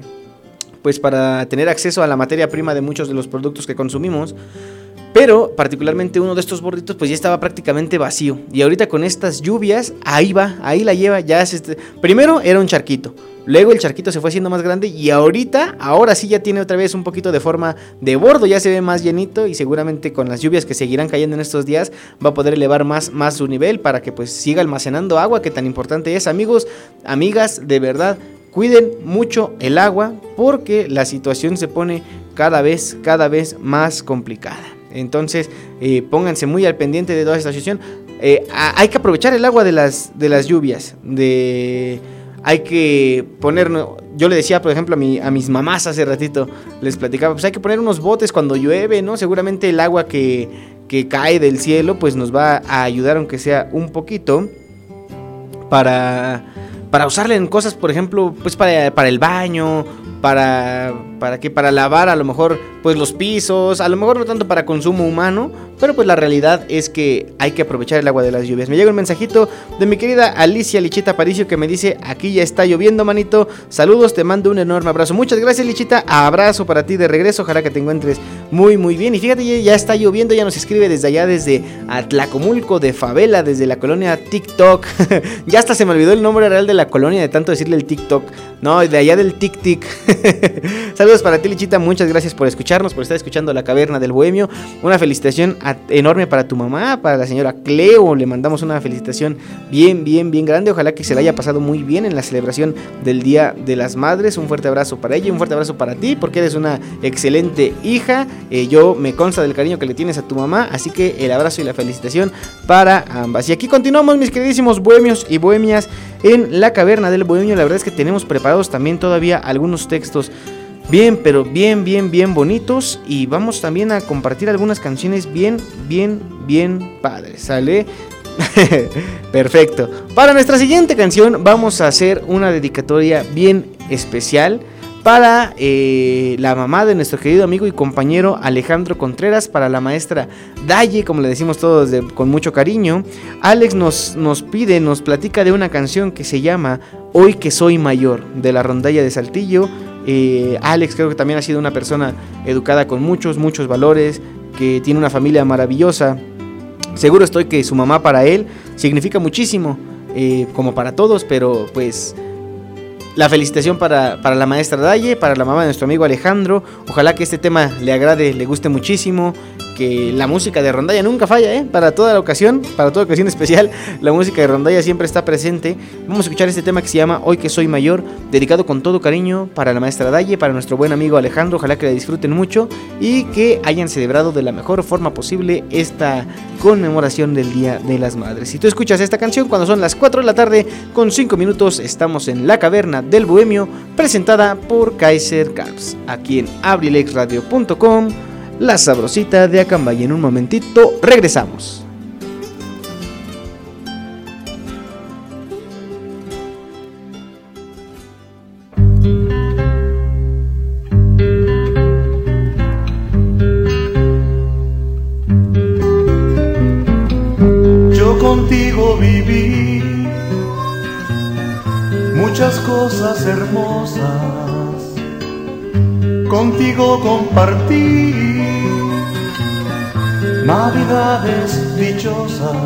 pues para tener acceso a la materia prima de muchos de los productos que consumimos. Pero particularmente uno de estos borditos pues ya estaba prácticamente vacío. Y ahorita con estas lluvias, ahí va, ahí la lleva. Ya este... Primero era un charquito. Luego el charquito se fue haciendo más grande y ahorita, ahora sí ya tiene otra vez un poquito de forma de bordo, ya se ve más llenito y seguramente con las lluvias que seguirán cayendo en estos días va a poder elevar más, más su nivel para que pues siga almacenando agua que tan importante es. Amigos, amigas, de verdad, cuiden mucho el agua porque la situación se pone cada vez, cada vez más complicada. Entonces, eh, pónganse muy al pendiente de toda esta situación. Eh, hay que aprovechar el agua de las, de las lluvias. De, hay que poner, yo le decía, por ejemplo, a, mi, a mis mamás hace ratito, les platicaba, pues hay que poner unos botes cuando llueve, ¿no? Seguramente el agua que, que cae del cielo, pues nos va a ayudar, aunque sea un poquito, para, para usarle en cosas, por ejemplo, pues para, para el baño, para, para que para lavar a lo mejor pues los pisos, a lo mejor no tanto para consumo humano, pero pues la realidad es que hay que aprovechar el agua de las lluvias. Me llega un mensajito de mi querida Alicia Lichita Paricio que me dice, aquí ya está lloviendo, manito. Saludos, te mando un enorme abrazo. Muchas gracias, Lichita. Abrazo para ti de regreso. Ojalá que te encuentres muy, muy bien. Y fíjate, ya está lloviendo, ya nos escribe desde allá, desde Atlacomulco de Favela, desde la colonia TikTok. <laughs> ya hasta se me olvidó el nombre real de la colonia de tanto decirle el TikTok. No, de allá del Tic <laughs> Saludos para ti, Lichita. Muchas gracias por por estar escuchando La Caverna del Bohemio. Una felicitación enorme para tu mamá, para la señora Cleo. Le mandamos una felicitación bien, bien, bien grande. Ojalá que se la haya pasado muy bien en la celebración del Día de las Madres. Un fuerte abrazo para ella, un fuerte abrazo para ti, porque eres una excelente hija. Eh, yo me consta del cariño que le tienes a tu mamá, así que el abrazo y la felicitación para ambas. Y aquí continuamos, mis queridísimos bohemios y bohemias, en la caverna del bohemio. La verdad es que tenemos preparados también todavía algunos textos bien, pero bien, bien, bien bonitos. Y vamos también a compartir algunas canciones bien, bien, bien padres, ¿sale? <laughs> Perfecto. Para nuestra siguiente canción vamos a hacer una dedicatoria bien especial para eh, la mamá de nuestro querido amigo y compañero Alejandro Contreras, para la maestra Daye, como le decimos todos con mucho cariño. Alex nos, nos pide, nos platica de una canción que se llama Hoy que soy mayor, de la rondalla de Saltillo. Eh, Alex creo que también ha sido una persona educada con muchos, muchos valores, que tiene una familia maravillosa. Seguro estoy que su mamá para él significa muchísimo, eh, como para todos, pero pues la felicitación para, para, la maestra Daye, para la mamá de nuestro amigo Alejandro. Ojalá que este tema le agrade, le guste muchísimo que la música de rondalla nunca falla, ¿eh? Para toda la ocasión, para toda ocasión especial, la música de rondalla siempre está presente. Vamos a escuchar este tema que se llama Hoy que soy mayor, dedicado con todo cariño para la maestra Daye, para nuestro buen amigo Alejandro. Ojalá que la disfruten mucho y que hayan celebrado de la mejor forma posible esta conmemoración del Día de las Madres. Si tú escuchas esta canción cuando son las 4 de la tarde con 5 minutos, estamos en la caverna del Bohemio, presentada por Kaiser Caps, aquí en abrilexradio.com la sabrosita de Acambay. En un momentito regresamos. Yo contigo viví muchas cosas hermosas contigo compartí navidades dichosas.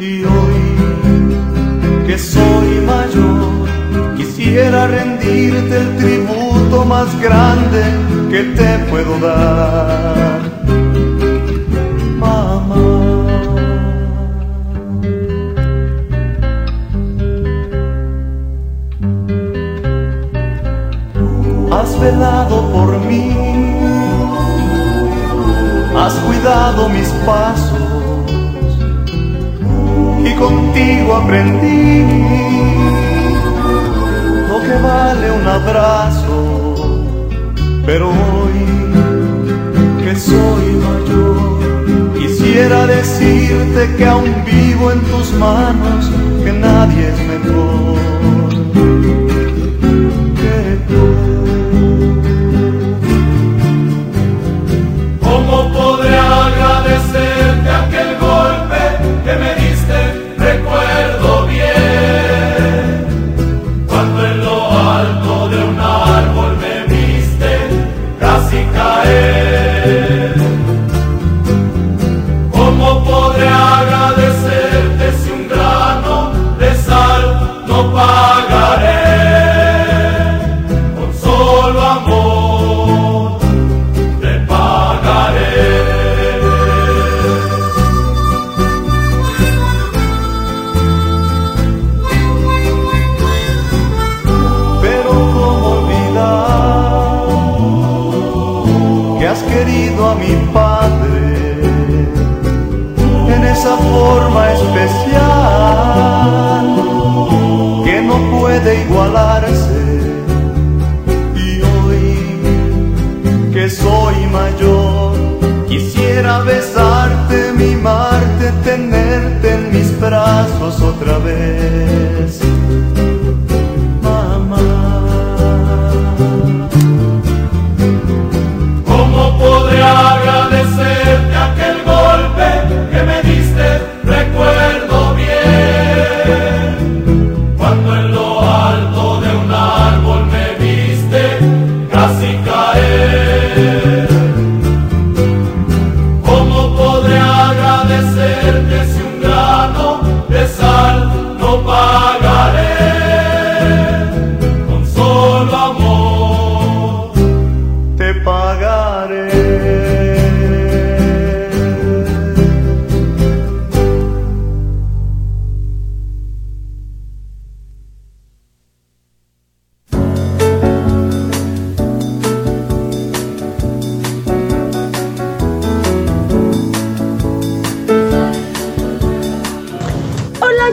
Y hoy que soy mayor quisiera rendirte el tributo más grande que te puedo dar. Velado por mí, has cuidado mis pasos y contigo aprendí lo que vale un abrazo, pero hoy que soy mayor, quisiera decirte que aún vivo en tus manos, que nadie es mejor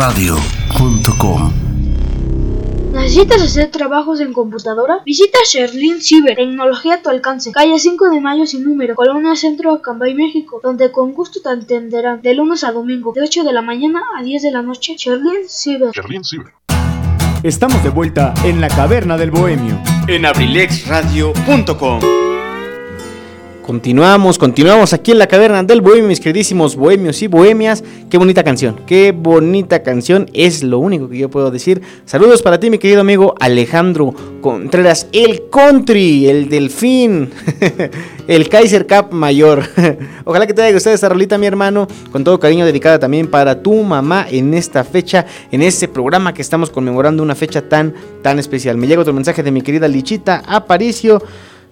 abrilexradio.com ¿Necesitas hacer trabajos en computadora? Visita Sherlin Cyber, tecnología a tu alcance, calle 5 de Mayo sin número, Colonia Centro, Acambay, México, donde con gusto te atenderán de lunes a domingo, de 8 de la mañana a 10 de la noche. Sherlin Cyber. Sherlin Cyber. Estamos de vuelta en la caverna del bohemio. En abrilexradio.com Continuamos, continuamos aquí en la caverna del bohemio, mis queridísimos bohemios y bohemias. Qué bonita canción, qué bonita canción, es lo único que yo puedo decir. Saludos para ti, mi querido amigo Alejandro Contreras, el country, el delfín, <laughs> el Kaiser Cup mayor. <laughs> Ojalá que te haya gustado esta rolita, mi hermano, con todo cariño dedicada también para tu mamá en esta fecha, en este programa que estamos conmemorando una fecha tan, tan especial. Me llega otro mensaje de mi querida Lichita Aparicio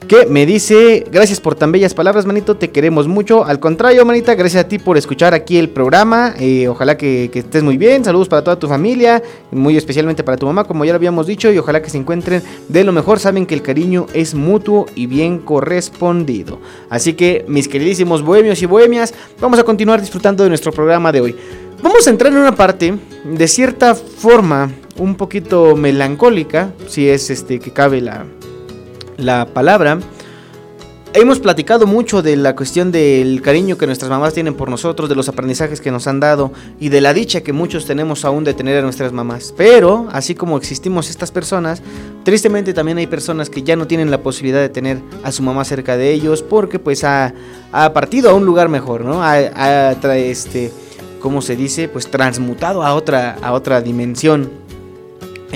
que me dice, gracias por tan bellas palabras, manito, te queremos mucho. Al contrario, manita, gracias a ti por escuchar aquí el programa. Eh, ojalá que, estés muy bien. Saludos para toda tu familia, muy especialmente para tu mamá, como ya lo habíamos dicho, y ojalá que se encuentren de lo mejor. Saben que el cariño es mutuo y bien correspondido. Así que, mis queridísimos bohemios y bohemias, vamos a continuar disfrutando de nuestro programa de hoy. Vamos a entrar en una parte de cierta forma un poquito melancólica, si es este que cabe la, la palabra. Hemos platicado mucho de la cuestión del cariño que nuestras mamás tienen por nosotros, de los aprendizajes que nos han dado y de la dicha que muchos tenemos aún de tener a nuestras mamás. Pero, así como existimos estas personas, tristemente también hay personas que ya no tienen la posibilidad de tener a su mamá cerca de ellos porque pues ha, partido a un lugar mejor, ¿no? Ha, este, ¿cómo se dice? Pues transmutado a otra, a otra dimensión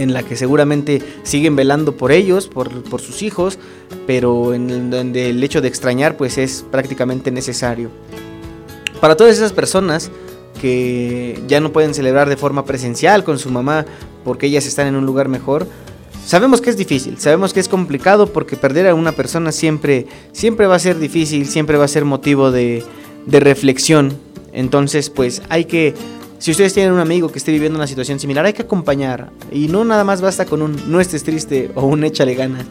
en la que seguramente siguen velando por ellos, por, sus hijos, pero en donde el hecho de extrañar pues es prácticamente necesario. Para todas esas personas que ya no pueden celebrar de forma presencial con su mamá porque ellas están en un lugar mejor, sabemos que es difícil, sabemos que es complicado porque perder a una persona siempre, siempre va a ser difícil, siempre va a ser motivo de, de reflexión. Entonces pues hay que si ustedes tienen un amigo que esté viviendo una situación similar, hay que acompañar. Y no nada más basta con un no estés triste o un échale ganas.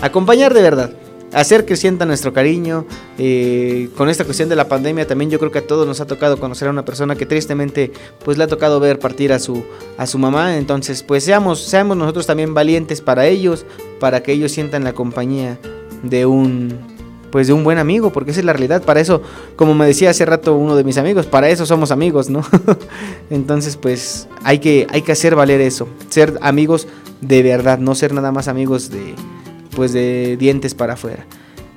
Acompañar de verdad. Hacer que sienta nuestro cariño. Eh, con esta cuestión de la pandemia también yo creo que a todos nos ha tocado conocer a una persona que tristemente pues le ha tocado ver partir a su, a su mamá. Entonces pues seamos, seamos nosotros también valientes para ellos, para que ellos sientan la compañía de un pues de un buen amigo, porque esa es la realidad. Para eso, como me decía hace rato uno de mis amigos, para eso somos amigos, ¿no? <laughs> Entonces, pues hay que, hay que hacer valer eso, ser amigos de verdad, no ser nada más amigos de, pues de dientes para afuera.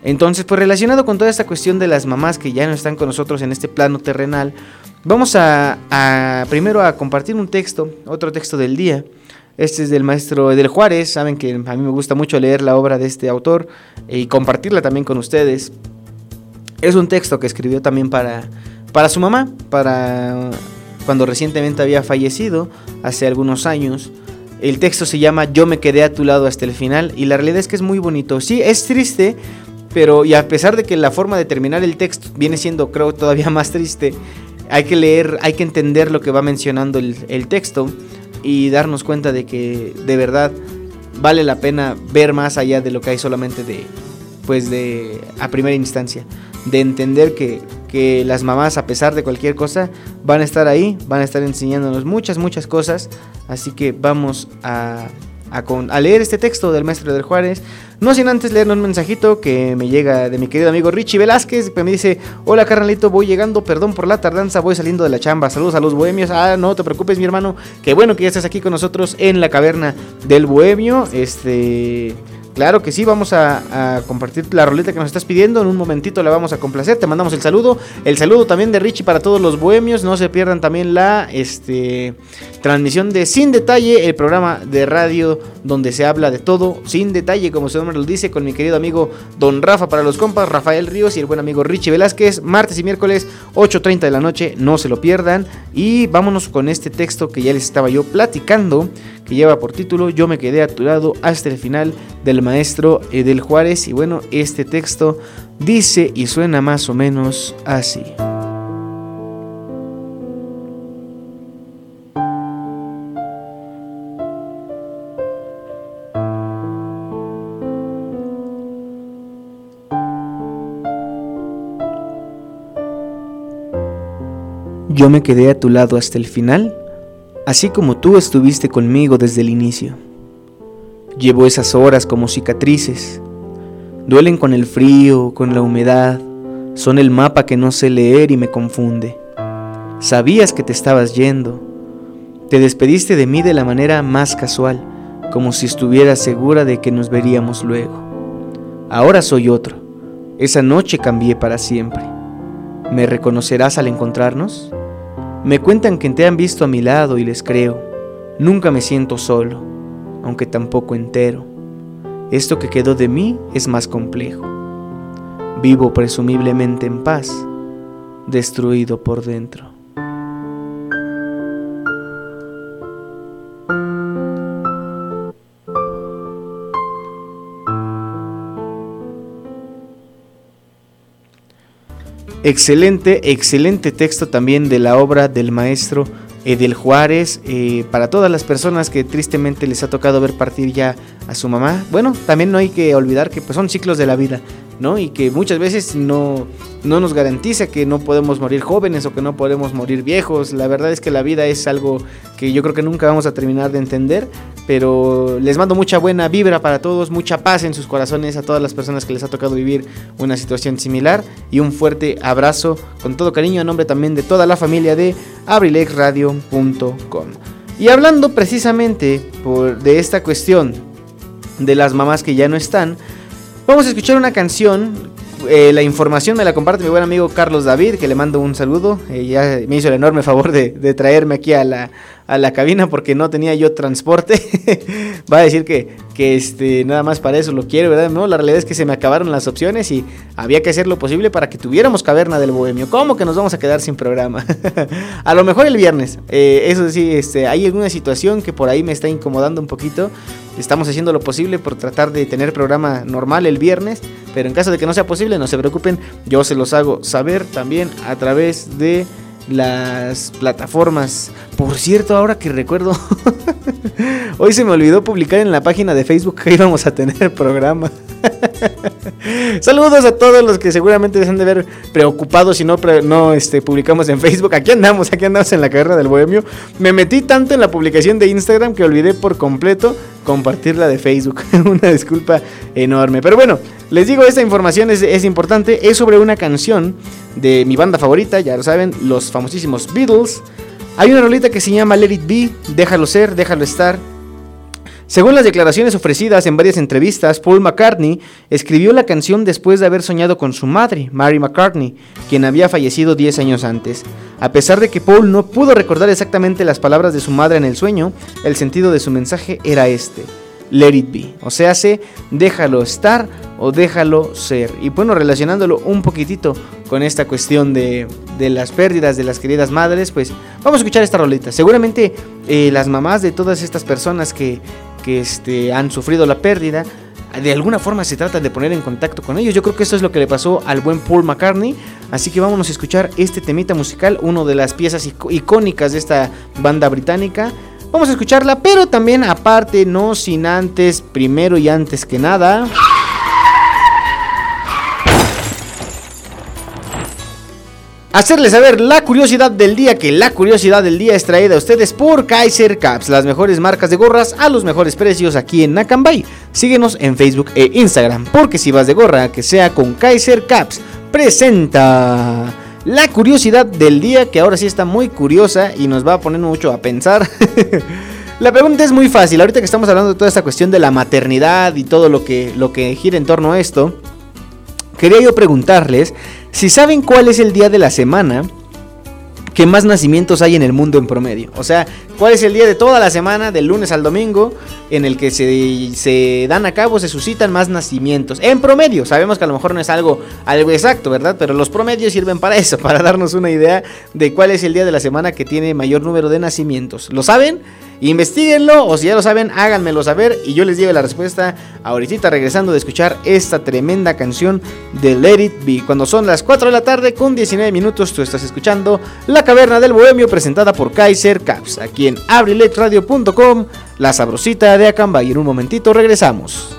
Entonces, pues relacionado con toda esta cuestión de las mamás que ya no están con nosotros en este plano terrenal, vamos a, a primero a compartir un texto, otro texto del día este es del maestro Edel Juárez. Saben que a mí me gusta mucho leer la obra de este autor y compartirla también con ustedes. Es un texto que escribió también para, para su mamá, para cuando recientemente había fallecido, hace algunos años. El texto se llama Yo me quedé a tu lado hasta el final y la realidad es que es muy bonito. Sí, es triste, pero y a pesar de que la forma de terminar el texto viene siendo creo todavía <laughs> más triste, hay que leer, hay que entender lo que va mencionando el, el texto y darnos cuenta de que de verdad vale la pena ver más allá de lo que hay solamente de pues de a primera instancia. De entender que, que las mamás a pesar de cualquier cosa van a estar ahí van a estar enseñándonos muchas muchas cosas. Así que vamos a a, leer este texto del maestro del Juárez. No sin antes leer un mensajito que me llega de mi querido amigo Richie Velázquez, que me dice, hola carnalito, voy llegando, perdón por la tardanza, voy saliendo de la chamba, saludos a los bohemios, ah, no te preocupes mi hermano, qué bueno que ya estás aquí con nosotros en la caverna del bohemio, este... Claro que sí, vamos a, compartir la roleta que nos estás pidiendo. En un momentito la vamos a complacer. Te mandamos el saludo. El saludo también de Richie para todos los bohemios. No se pierdan también la este, transmisión de Sin Detalle, el programa de radio donde se habla de todo sin detalle, como su me lo dice con mi querido amigo Don Rafa para los compas, Rafael Ríos y el buen amigo Richie Velázquez. Martes y miércoles, 8.30 de la noche, no se lo pierdan. Y vámonos con este texto que ya les estaba yo platicando, que lleva por título Yo me quedé a tu lado hasta el final del maestro Edel Juárez. Y bueno, este texto dice y suena más o menos así. Yo me quedé a tu lado hasta el final, así como tú estuviste conmigo desde el inicio. Llevo esas horas como cicatrices. Duelen con el frío, con la humedad, son el mapa que no sé leer y me confunde. Sabías que te estabas yendo. Te despediste de mí de la manera más casual, como si estuvieras segura de que nos veríamos luego. Ahora soy otro. Esa noche cambié para siempre. ¿Me reconocerás al encontrarnos? Me cuentan que te han visto a mi lado y les creo. Nunca me siento solo, aunque tampoco entero. Esto que quedó de mí es más complejo. Vivo presumiblemente en paz, destruido por dentro. Excelente, excelente texto también de la obra del maestro Edel Juárez. Eh, para todas las personas que tristemente les ha tocado ver partir ya a su mamá. Bueno, también no hay que olvidar que pues, son ciclos de la vida. ¿No? Y que muchas veces no, no nos garantiza que no podemos morir jóvenes o que no podemos morir viejos. La verdad es que la vida es algo que yo creo que nunca vamos a terminar de entender, pero les mando mucha buena vibra para todos, mucha paz en sus corazones a todas las personas que les ha tocado vivir una situación similar y un fuerte abrazo con todo cariño a nombre también de toda la familia de abrilexradio.com. Y hablando precisamente por, de esta cuestión de las mamás que ya no están, Vamos a escuchar una canción. Eh, la información me la comparte mi buen amigo Carlos David, que le mando un saludo. Eh, ya me hizo el enorme favor de, de traerme aquí a la, a la cabina porque no tenía yo transporte. <laughs> Va a decir que, que este, nada más para eso lo quiero, ¿verdad? No, la realidad es que se me acabaron las opciones y había que hacer lo posible para que tuviéramos caverna del bohemio. ¿Cómo que nos vamos a quedar sin programa? <laughs> a lo mejor el viernes. Eh, eso sí, este, hay alguna situación que por ahí me está incomodando un poquito. Estamos haciendo lo posible por tratar de tener programa normal el viernes, pero en caso de que no sea posible, no se preocupen, yo se los hago saber también a través de las plataformas. Por cierto, ahora que recuerdo, <laughs> hoy se me olvidó publicar en la página de Facebook que íbamos a tener programa. <laughs> Saludos a todos los que seguramente se de ver preocupados si no, no este, publicamos en Facebook. Aquí andamos, aquí andamos en la carrera del bohemio. Me metí tanto en la publicación de Instagram que olvidé por completo compartirla de Facebook. <laughs> una disculpa enorme. Pero bueno, les digo, esta información es, importante. Es sobre una canción de mi banda favorita, ya lo saben, los famosísimos Beatles. Hay una rolita que se llama Let It Be, déjalo ser, déjalo estar. Según las declaraciones ofrecidas en varias entrevistas, Paul McCartney escribió la canción después de haber soñado con su madre, Mary McCartney, quien había fallecido 10 años antes. A pesar de que Paul no pudo recordar exactamente las palabras de su madre en el sueño, el sentido de su mensaje era este. Let it be, o sea, se déjalo estar o déjalo ser. Y bueno, relacionándolo un poquitito con esta cuestión de, de las pérdidas de las queridas madres, pues vamos a escuchar esta rolita. Seguramente eh, las mamás de todas estas personas que, que este, han sufrido la pérdida, de alguna forma se trata de poner en contacto con ellos. Yo creo que eso es lo que le pasó al buen Paul McCartney. Así que vámonos a escuchar este temita musical, una de las piezas icónicas de esta banda británica. Vamos a escucharla, pero también aparte, no sin antes, primero y antes que nada... Hacerles saber la curiosidad del día, que la curiosidad del día es traída a ustedes por Kaiser Caps, las mejores marcas de gorras a los mejores precios aquí en Nakambay. Síguenos en Facebook e Instagram, porque si vas de gorra, que sea con Kaiser Caps, presenta la curiosidad del día, que ahora sí está muy curiosa y nos va a poner mucho a pensar. <laughs> La pregunta es muy fácil, ahorita que estamos hablando de toda esta cuestión de la maternidad y todo lo que, lo que gira en torno a esto, quería yo preguntarles si saben cuál es el día de la semana que más nacimientos hay en el mundo en promedio. O sea, ¿cuál es el día de toda la semana, del lunes al domingo, en el que se, se dan a cabo, se suscitan más nacimientos? En promedio, sabemos que a lo mejor no es algo, algo exacto, ¿verdad? Pero los promedios sirven para eso, <laughs> para darnos una idea de cuál es el día de la semana que tiene mayor número de nacimientos. ¿Lo saben? Investíguenlo o si ya lo saben, háganmelo saber y yo les digo la respuesta ahorita regresando de escuchar esta tremenda canción de Let It Be. Cuando son las 4 de la tarde con 19 minutos tú estás escuchando La Caverna del Bohemio presentada por Kaiser Caps aquí en abrilexradio.com, la sabrosita de Acamba y en un momentito regresamos.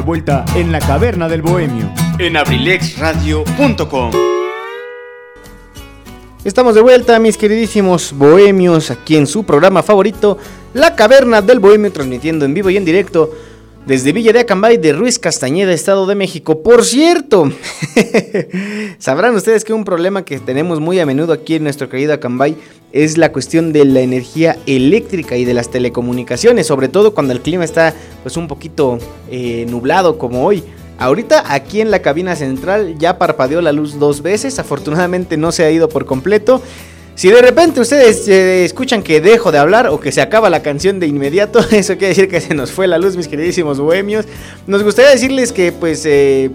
De vuelta en la caverna del bohemio. En abrilexradio.com. Estamos de vuelta, mis queridísimos bohemios, aquí en su programa favorito, La Caverna del Bohemio, transmitiendo en vivo y en directo desde Villa de Acambay de Ruiz Castañeda, Estado de México. Por cierto, <laughs> sabrán ustedes que un problema que tenemos muy a menudo aquí en nuestro querido Acambay es la cuestión de la energía eléctrica y de las telecomunicaciones, sobre todo cuando el clima está pues un poquito eh, nublado como hoy. Ahorita aquí en la cabina central ya parpadeó la luz dos veces, afortunadamente no se ha ido por completo. Si de repente ustedes eh, escuchan que dejo de hablar o que se acaba la canción de inmediato, <laughs> eso quiere decir que se nos fue la luz, mis queridísimos bohemios. Nos gustaría decirles que pues eh,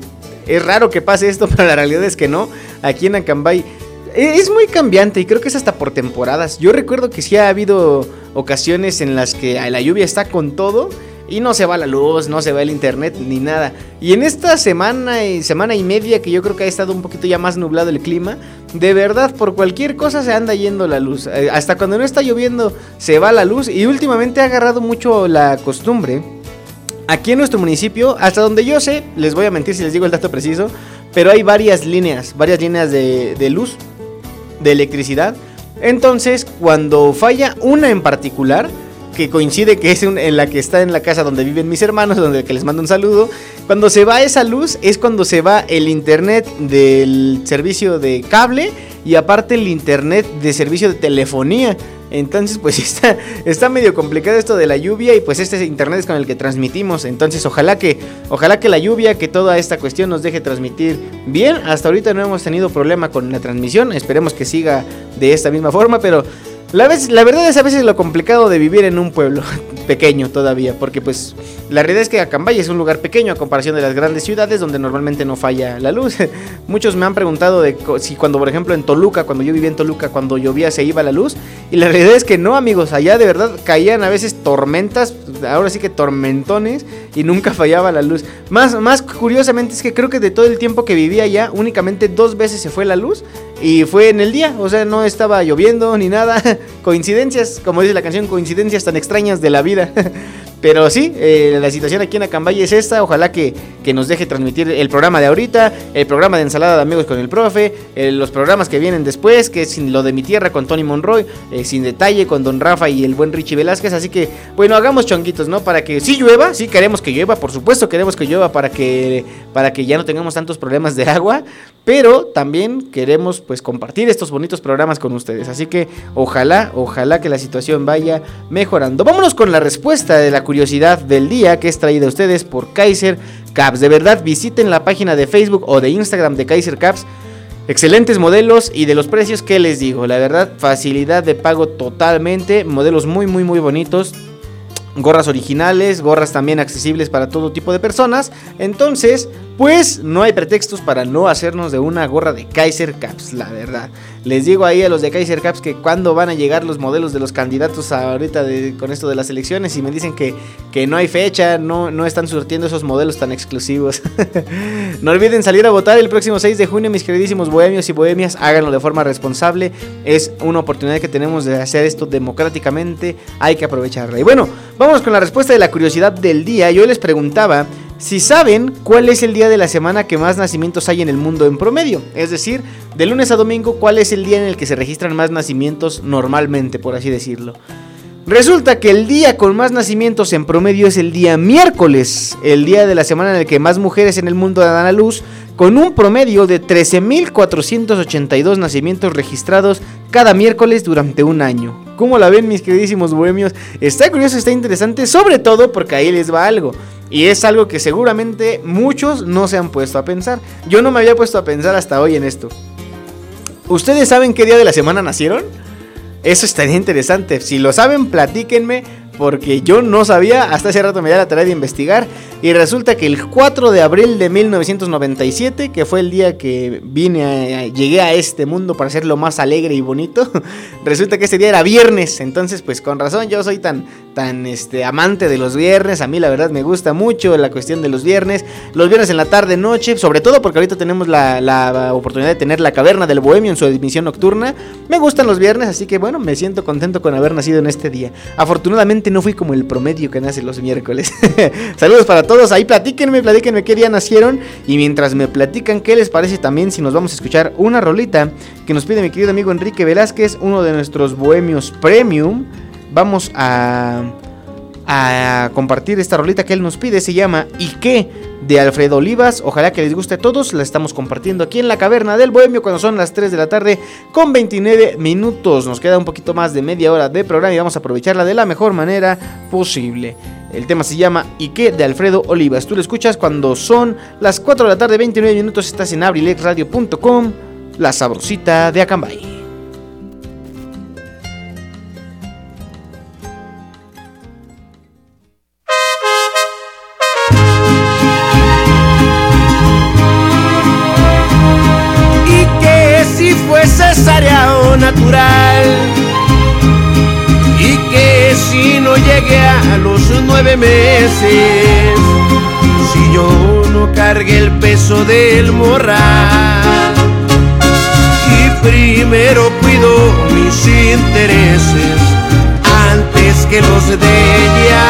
es raro que pase esto, <laughs> pero la realidad es que no. Aquí en Acambay eh, es muy cambiante y creo que es hasta por temporadas. Yo recuerdo que sí ha habido ocasiones en las que la lluvia está con todo y no se va la luz, no se va el internet ni nada. Y en esta semana y semana y media que yo creo que ha estado un poquito ya más nublado el clima, de verdad por cualquier cosa se anda yendo la luz. Eh, hasta cuando no está lloviendo se va la luz y últimamente ha agarrado mucho la costumbre. Aquí en nuestro municipio, hasta donde yo sé, les voy a mentir si les digo el dato preciso, pero hay varias líneas, varias líneas de, luz, de electricidad. Entonces, cuando falla una en particular, que coincide que es en la que está en la casa donde viven mis hermanos, donde que les mando un saludo. Cuando se va esa luz es cuando se va el internet del servicio de cable y aparte el internet de servicio de telefonía. Entonces, pues <laughs> está, está medio complicado esto de la lluvia y pues este internet es con el que transmitimos. Entonces, ojalá que, ojalá que la lluvia, que toda esta cuestión nos deje transmitir bien. Hasta ahorita no hemos tenido problema con la transmisión. Esperemos que siga de esta misma forma, pero la, vez, la verdad es a veces lo complicado de vivir en un pueblo <laughs> pequeño todavía, porque pues la realidad es que Acambay es un lugar pequeño a comparación de las grandes ciudades donde normalmente no falla la luz. <laughs> Muchos me han preguntado de si cuando, por ejemplo, en Toluca, cuando yo vivía en Toluca, cuando llovía se iba la luz, y la realidad es que no, amigos, allá de verdad caían a veces tormentas, ahora sí que tormentones, y nunca <laughs> fallaba la luz. Más, más curiosamente es que creo que de todo el tiempo que vivía allá, únicamente dos veces se fue la luz, y fue en el día, o sea, no estaba lloviendo ni nada. <laughs> Coincidencias, como dice la canción, coincidencias tan extrañas de la vida. <laughs> Pero sí, eh, la situación aquí en Acambay es esta. Ojalá que, que, nos deje transmitir el programa de ahorita, el programa de ensalada de amigos con el profe, eh, los programas que vienen después, que es lo de mi tierra con Tony Monroy, eh, sin detalle con Don Rafa y el buen Richie Velázquez. Así que, bueno, hagamos chonguitos, ¿no? Para que sí llueva, sí queremos que llueva, por supuesto queremos que llueva para que, para que ya no tengamos tantos problemas de agua. Pero también queremos pues compartir estos bonitos programas con ustedes. Así que ojalá, ojalá que la situación vaya mejorando. Vámonos con la respuesta de la curiosidad del día que es traída a ustedes por Kaiser Caps. De verdad, visiten la página de Facebook o de Instagram de Kaiser Caps. Excelentes modelos y de los precios que les digo. La verdad, facilidad de pago totalmente. Modelos muy, muy, muy bonitos gorras originales, gorras también accesibles para todo tipo de personas. Entonces, pues no hay pretextos para no hacernos de una gorra de Kaiser Caps, la verdad. Les digo ahí a los de Kaiser Caps que cuando van a llegar los modelos de los candidatos ahorita con esto de las elecciones y me dicen que, que no hay fecha, no, no están surtiendo esos modelos tan exclusivos. <laughs> no olviden salir a votar el próximo 6 de junio, mis queridísimos bohemios y bohemias, háganlo de forma responsable. Es una oportunidad que tenemos de hacer esto democráticamente, hay que aprovecharla. Y bueno, vamos con la respuesta de la curiosidad del día. Yo les preguntaba si saben cuál es el día de la semana que más nacimientos hay en el mundo en promedio. Es decir, de lunes a domingo, cuál es el día en el que se registran más nacimientos normalmente, por así decirlo. Resulta que el día con más nacimientos en promedio es el día miércoles, el día de la semana en el que más mujeres en el mundo dan a luz, con un promedio de 13.482 nacimientos registrados cada miércoles durante un año. ¿Cómo la ven mis queridísimos bohemios? Está curioso, está interesante, sobre todo porque ahí les va algo. Y es algo que seguramente muchos no se han puesto a pensar. Yo no me había puesto a pensar hasta hoy en esto. ¿Ustedes saben qué día de la semana nacieron? Eso estaría interesante. Si lo saben, platíquenme porque yo no sabía, hasta hace rato me da la tarea de investigar y resulta que el 4 de abril de 1997, que fue el día que vine llegué a este mundo para ser lo más alegre y bonito, <laughs> resulta que ese día era viernes, entonces pues con razón yo soy tan tan este amante de los viernes, a mí la verdad me gusta mucho la cuestión de los viernes, los viernes en la tarde noche, sobre todo porque ahorita tenemos la, la oportunidad de tener la caverna del bohemio en su emisión nocturna, me gustan los viernes, así que bueno, me siento contento con haber nacido en este día. Afortunadamente no fui como el promedio que nace los miércoles. <laughs> Saludos para todos. Ahí platíquenme, platíquenme qué día nacieron. Y mientras me platican, ¿qué les parece también si nos vamos a escuchar una rolita que nos pide mi querido amigo Enrique Velázquez, uno de nuestros bohemios premium? Vamos a a compartir esta rolita que él nos pide. Se llama ¿Y qué? De Alfredo Olivas. Ojalá que les guste a todos. La estamos compartiendo aquí en la caverna del Bohemio cuando son las 3 de la tarde con 29 minutos. Nos queda un poquito más de media hora de programa y vamos a aprovecharla de la mejor manera posible. El tema se llama ¿Y qué? de Alfredo Olivas. Tú lo escuchas cuando son las 4 de la tarde, 29 minutos. Estás en abrilexradio.com, la sabrosita de Acambay. Meses. Si yo no cargué el peso del morral. Y primero cuido mis intereses antes que los de ella.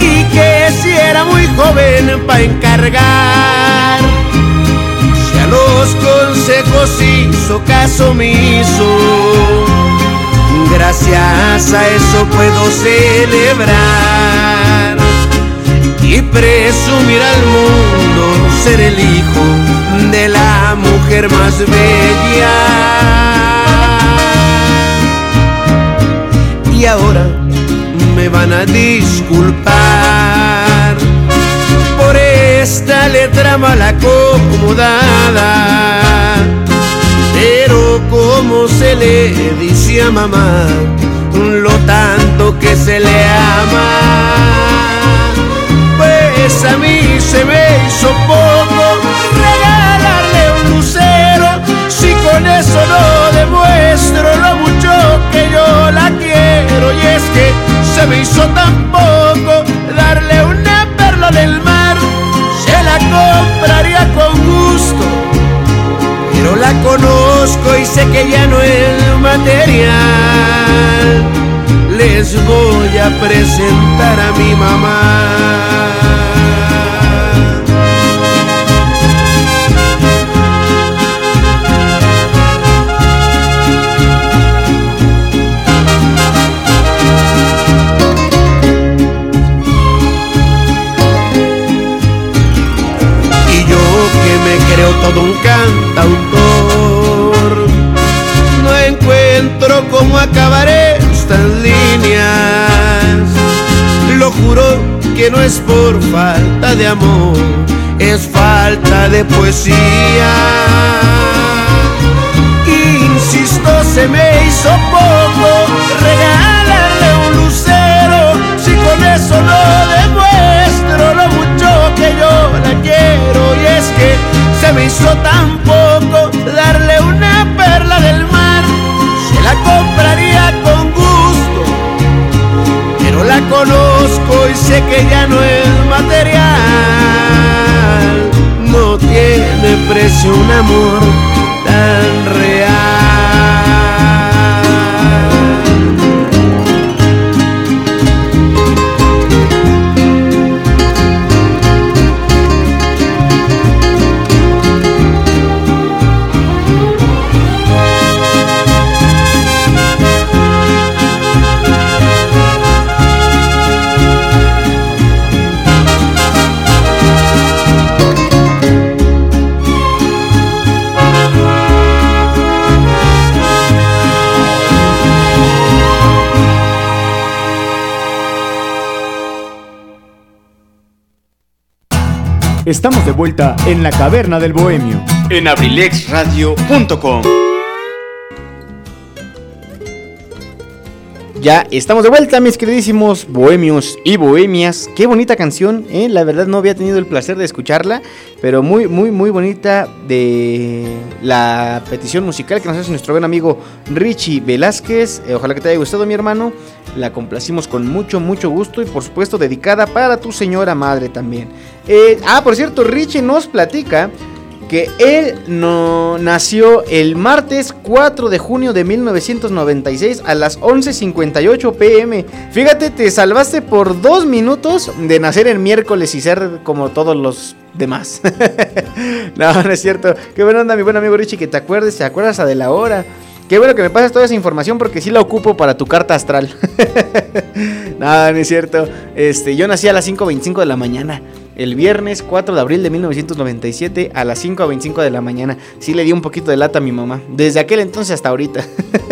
Y que si era muy joven para encargar, si a los consejos hizo caso omiso, gracias a eso puedo celebrar y presumir al mundo ser el hijo de la mujer más bella. Y ahora me van a disculpar por esta letra mal acomodada. Pero como se le dice a mamá, lo tanto que se le ama, pues a mí se me hizo poco regalarle un lucero, si con eso no demuestro lo mucho que yo la quiero, y es que se me hizo tan poco darle una perla del mar, se la compraría con pero la conozco y sé que ya no es material. Les voy a presentar a mi mamá. Y yo que me creo todo un cantautor, cómo acabar estas líneas. Lo juro que no es por falta de amor, es falta de poesía. Insisto, se me hizo poco regalarle un lucero, si con eso no demuestro lo mucho que yo la quiero. Y es que se me hizo tan poco darle una perla del mar, compraría con gusto, pero la conozco y sé que ya no es material. No tiene precio un amor tan real. Estamos de vuelta en la caverna del bohemio. En abrilexradio.com. Ya estamos de vuelta, mis queridísimos bohemios y bohemias. Qué bonita canción, ¿eh? la verdad no había tenido el placer de escucharla, pero muy, muy, muy bonita de la petición musical que nos hace nuestro buen amigo Richie Velázquez. Eh, ojalá que te haya gustado, mi hermano. La complacimos con mucho, mucho gusto y por supuesto dedicada para tu señora madre también. Eh, ah, por cierto, Richie nos platica que él no nació el martes 4 de junio de 1996 a las 11.58 pm. Fíjate, te salvaste por dos minutos de nacer el miércoles y ser como todos los demás. <laughs> no, no es cierto. Qué buena onda, mi buen amigo Richie, que te acuerdes, te acuerdas a de la hora. Qué bueno que me pasas toda esa información porque sí la ocupo para tu carta astral. <laughs> Nada, no es cierto. Este, yo nací a las 5.25 de la mañana el viernes 4 de abril de 1997 a las 5 a 25 de la mañana. Sí le di un poquito de lata a mi mamá, desde aquel entonces hasta ahorita.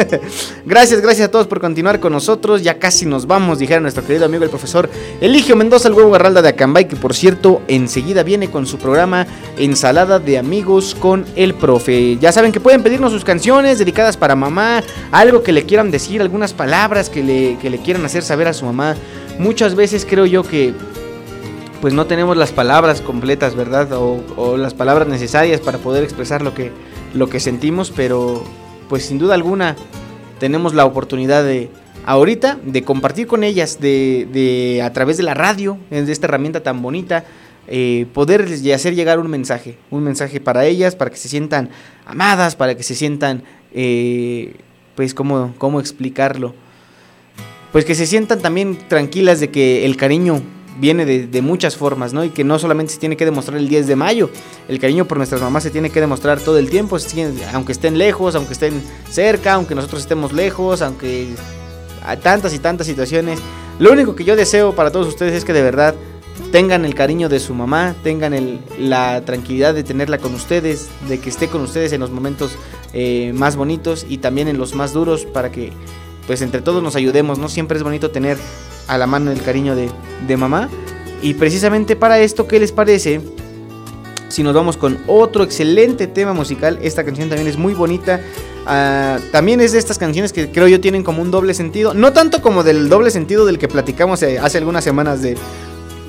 <laughs> gracias, gracias a todos por continuar con nosotros. Ya casi nos vamos, dijera nuestro querido amigo el profesor Eligio Mendoza, el huevo Garralda de Acambay, que por cierto enseguida viene con su programa Ensalada de Amigos con el Profe. Ya saben que pueden pedirnos sus canciones dedicadas para mamá, algo que le quieran decir, algunas palabras que le, que le quieran hacer saber a su mamá. Muchas veces creo yo que pues no tenemos las palabras completas, ¿verdad? O, las palabras necesarias para poder expresar lo que, lo que sentimos, pero pues sin duda alguna tenemos la oportunidad de ahorita de compartir con ellas, de, de a través de la radio, de esta herramienta tan bonita, eh, poderles hacer llegar un mensaje, un mensaje para ellas, para que se sientan amadas, para que se sientan, eh, pues, ¿cómo, ¿cómo explicarlo? Pues que se sientan también tranquilas de que el cariño viene de, muchas formas, ¿no? Y que no solamente se tiene que demostrar el 10 de mayo, el cariño por nuestras mamás se tiene que demostrar todo el tiempo, aunque estén lejos, aunque estén cerca, aunque nosotros estemos lejos, aunque hay tantas y tantas situaciones. Lo único que yo deseo para todos ustedes es que de verdad tengan el cariño de su mamá, tengan la tranquilidad de tenerla con ustedes, de que esté con ustedes en los momentos eh, más bonitos y también en los más duros para que pues entre todos nos ayudemos, ¿no? Siempre es bonito tener a la mano el cariño de, mamá. Y precisamente para esto, ¿qué les parece? Si nos vamos con otro excelente tema musical, esta canción también es muy bonita. Ah, también es de estas canciones que creo yo tienen como un doble sentido. No tanto como del doble sentido del que platicamos eh, hace algunas semanas de,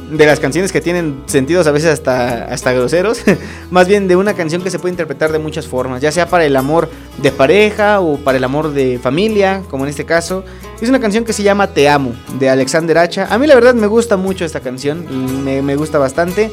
de las canciones que tienen sentidos a veces hasta, hasta groseros, <laughs> más bien de una canción que se puede interpretar de muchas formas, ya sea para el amor de pareja o para el amor de familia, como en este caso. Es una canción que se llama Te Amo, de Alexander Hacha. A mí la verdad me gusta mucho esta canción, me, me gusta bastante.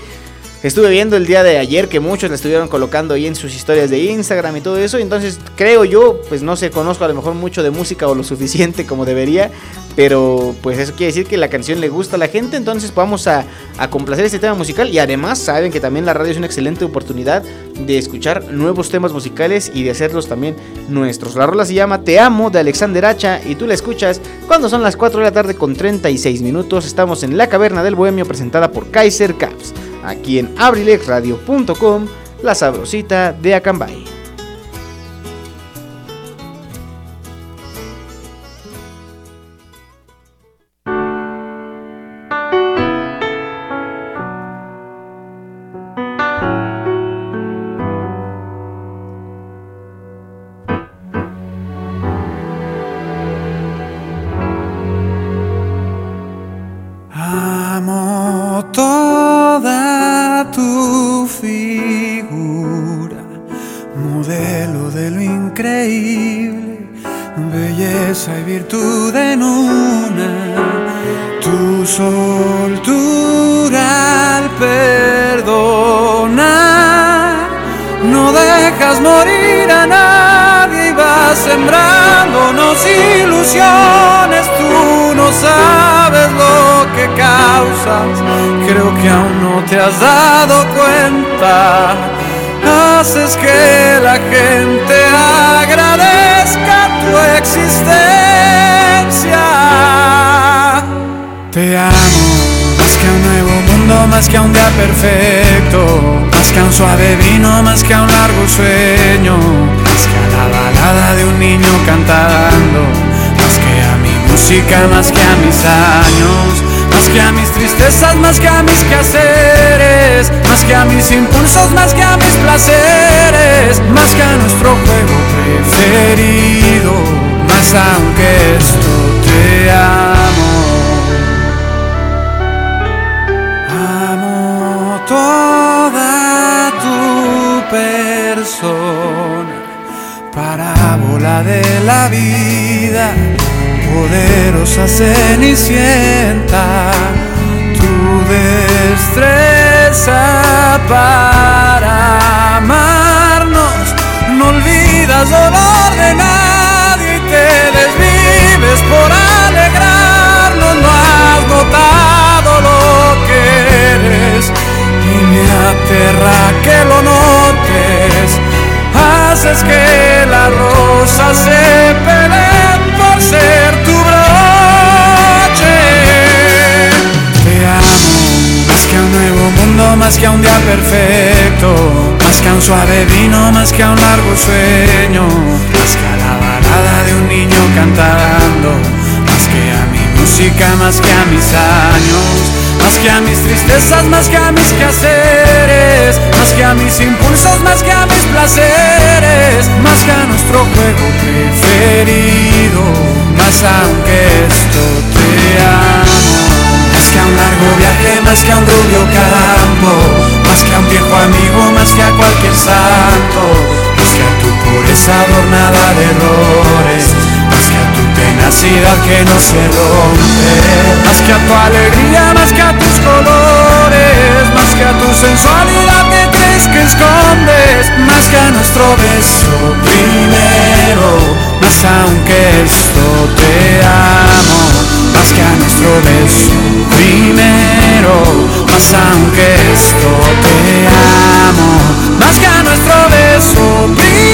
Estuve viendo el día de ayer que muchos la estuvieron colocando ahí en sus historias de Instagram y todo eso. Entonces creo yo, pues no sé, conozco a lo mejor mucho de música o lo <laughs> suficiente como debería. Pero pues eso quiere decir que la canción le gusta a la gente. Entonces vamos a, a complacer este tema musical. Y además saben que también la radio es una excelente oportunidad de escuchar nuevos temas musicales y de hacerlos también nuestros. La rola se llama Te Amo de Alexander Hacha y tú la escuchas cuando son las 4 de la tarde con 36 minutos. Estamos en la caverna del bohemio presentada por Kaiser Caps aquí en abrilexradio.com, la sabrosita de Acambay. Que lo notes, haces que la rosa se peleen por ser tu broche. Te amo, más que a un nuevo mundo, más que a un día perfecto, más que a un suave vino, más que a un largo sueño, más que a la balada de un niño cantando, más que a mi música, más que a mis años. Más que a mis tristezas, más que a mis quehaceres, más que a mis impulsos, más que a mis placeres, más que a nuestro juego preferido, más aunque esto te amo. Más que a un largo viaje, más que a un rubio campo, más que a un viejo amigo, más que a cualquier santo, más que a tu pureza adornada de errores, más que a tenacidad que no se rompe, más que a tu alegría, más que a tus colores, más que a tu sensualidad que crees que escondes, más que a nuestro beso primero, más aunque esto te amo, más que a nuestro beso primero, más aunque esto te amo, más que a nuestro beso primero,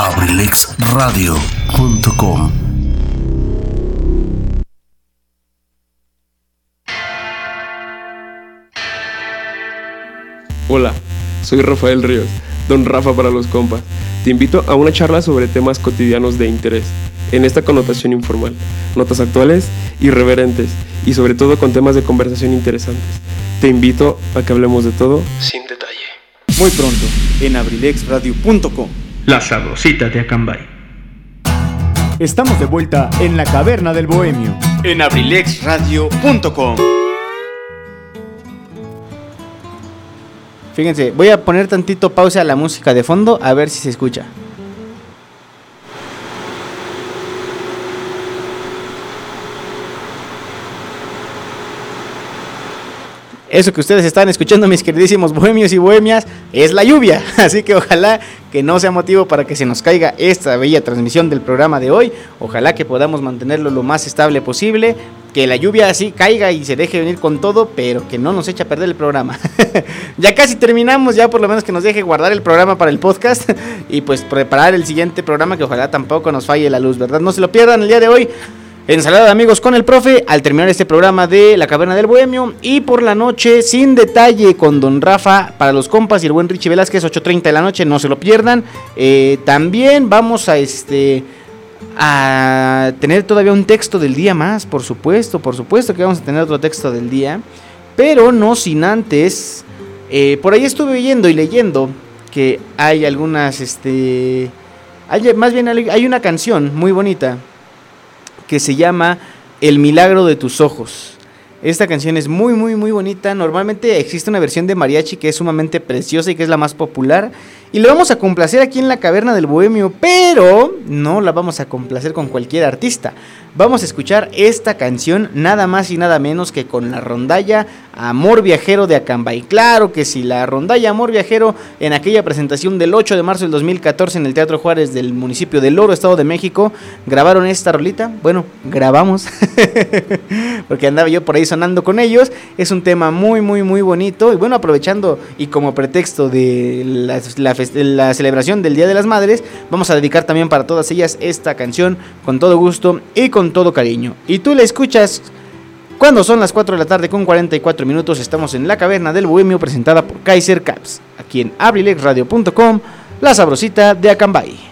abrilexradio.com Hola, soy Rafael Ríos, don Rafa para los compas. Te invito a una charla sobre temas cotidianos de interés, en esta connotación informal, notas actuales, irreverentes y sobre todo con temas de conversación interesantes. Te invito a que hablemos de todo sin detalle. Muy pronto, en abrilexradio.com. La sabrosita de Acambay. Estamos de vuelta en la caverna del bohemio. En abrilexradio.com. Fíjense, voy a poner tantito pausa a la música de fondo a ver si se escucha. Eso que ustedes están escuchando, mis queridísimos bohemios y bohemias, es la lluvia. <laughs> Así que ojalá que no sea motivo para que se nos caiga esta bella transmisión del programa de hoy. Ojalá que podamos mantenerlo lo más estable posible. Que la lluvia así caiga y se deje venir con todo, pero que no nos eche a perder el programa. <laughs> ya casi terminamos, ya por lo menos que nos deje guardar el programa para el podcast <laughs> y pues preparar el siguiente programa que ojalá tampoco nos falle la luz, ¿verdad? No se lo pierdan el día de hoy. Ensalada de amigos con el profe al terminar este programa de La Caverna del Bohemio y por la noche sin detalle con Don Rafa para los compas y el buen Richie Velázquez 8.30 de la noche, no se lo pierdan. Eh, también vamos a este a tener todavía un texto del día más, por supuesto, por supuesto que vamos a tener otro texto del día, pero no sin antes, eh, por ahí estuve oyendo y leyendo que hay algunas, este, más bien hay una canción muy bonita que se llama El milagro de tus ojos. Esta canción es muy, muy, muy bonita. Normalmente existe una versión de mariachi que es sumamente preciosa y que es la más popular. Y le vamos a complacer aquí en la caverna del bohemio, pero no la vamos a complacer con cualquier artista. Vamos a escuchar esta canción nada más y nada menos que con la rondalla Amor Viajero de Acambay. Claro que sí, la rondalla Amor Viajero en aquella presentación del 8 de marzo del 2014 en el Teatro Juárez del municipio de Loro, Estado de México, grabaron esta rolita. Bueno, grabamos, <laughs> porque andaba yo por ahí sonando con ellos. Es un tema muy, muy, muy bonito. Y bueno, aprovechando y como pretexto de la, la la celebración del Día de las Madres, vamos a dedicar también para todas ellas esta canción con todo gusto y con todo cariño. Y tú la escuchas cuando son las 4 de la tarde con 44 minutos, estamos en la caverna del Bohemio presentada por Kaiser Caps, aquí en abrilexradio.com, la sabrosita de Acambay.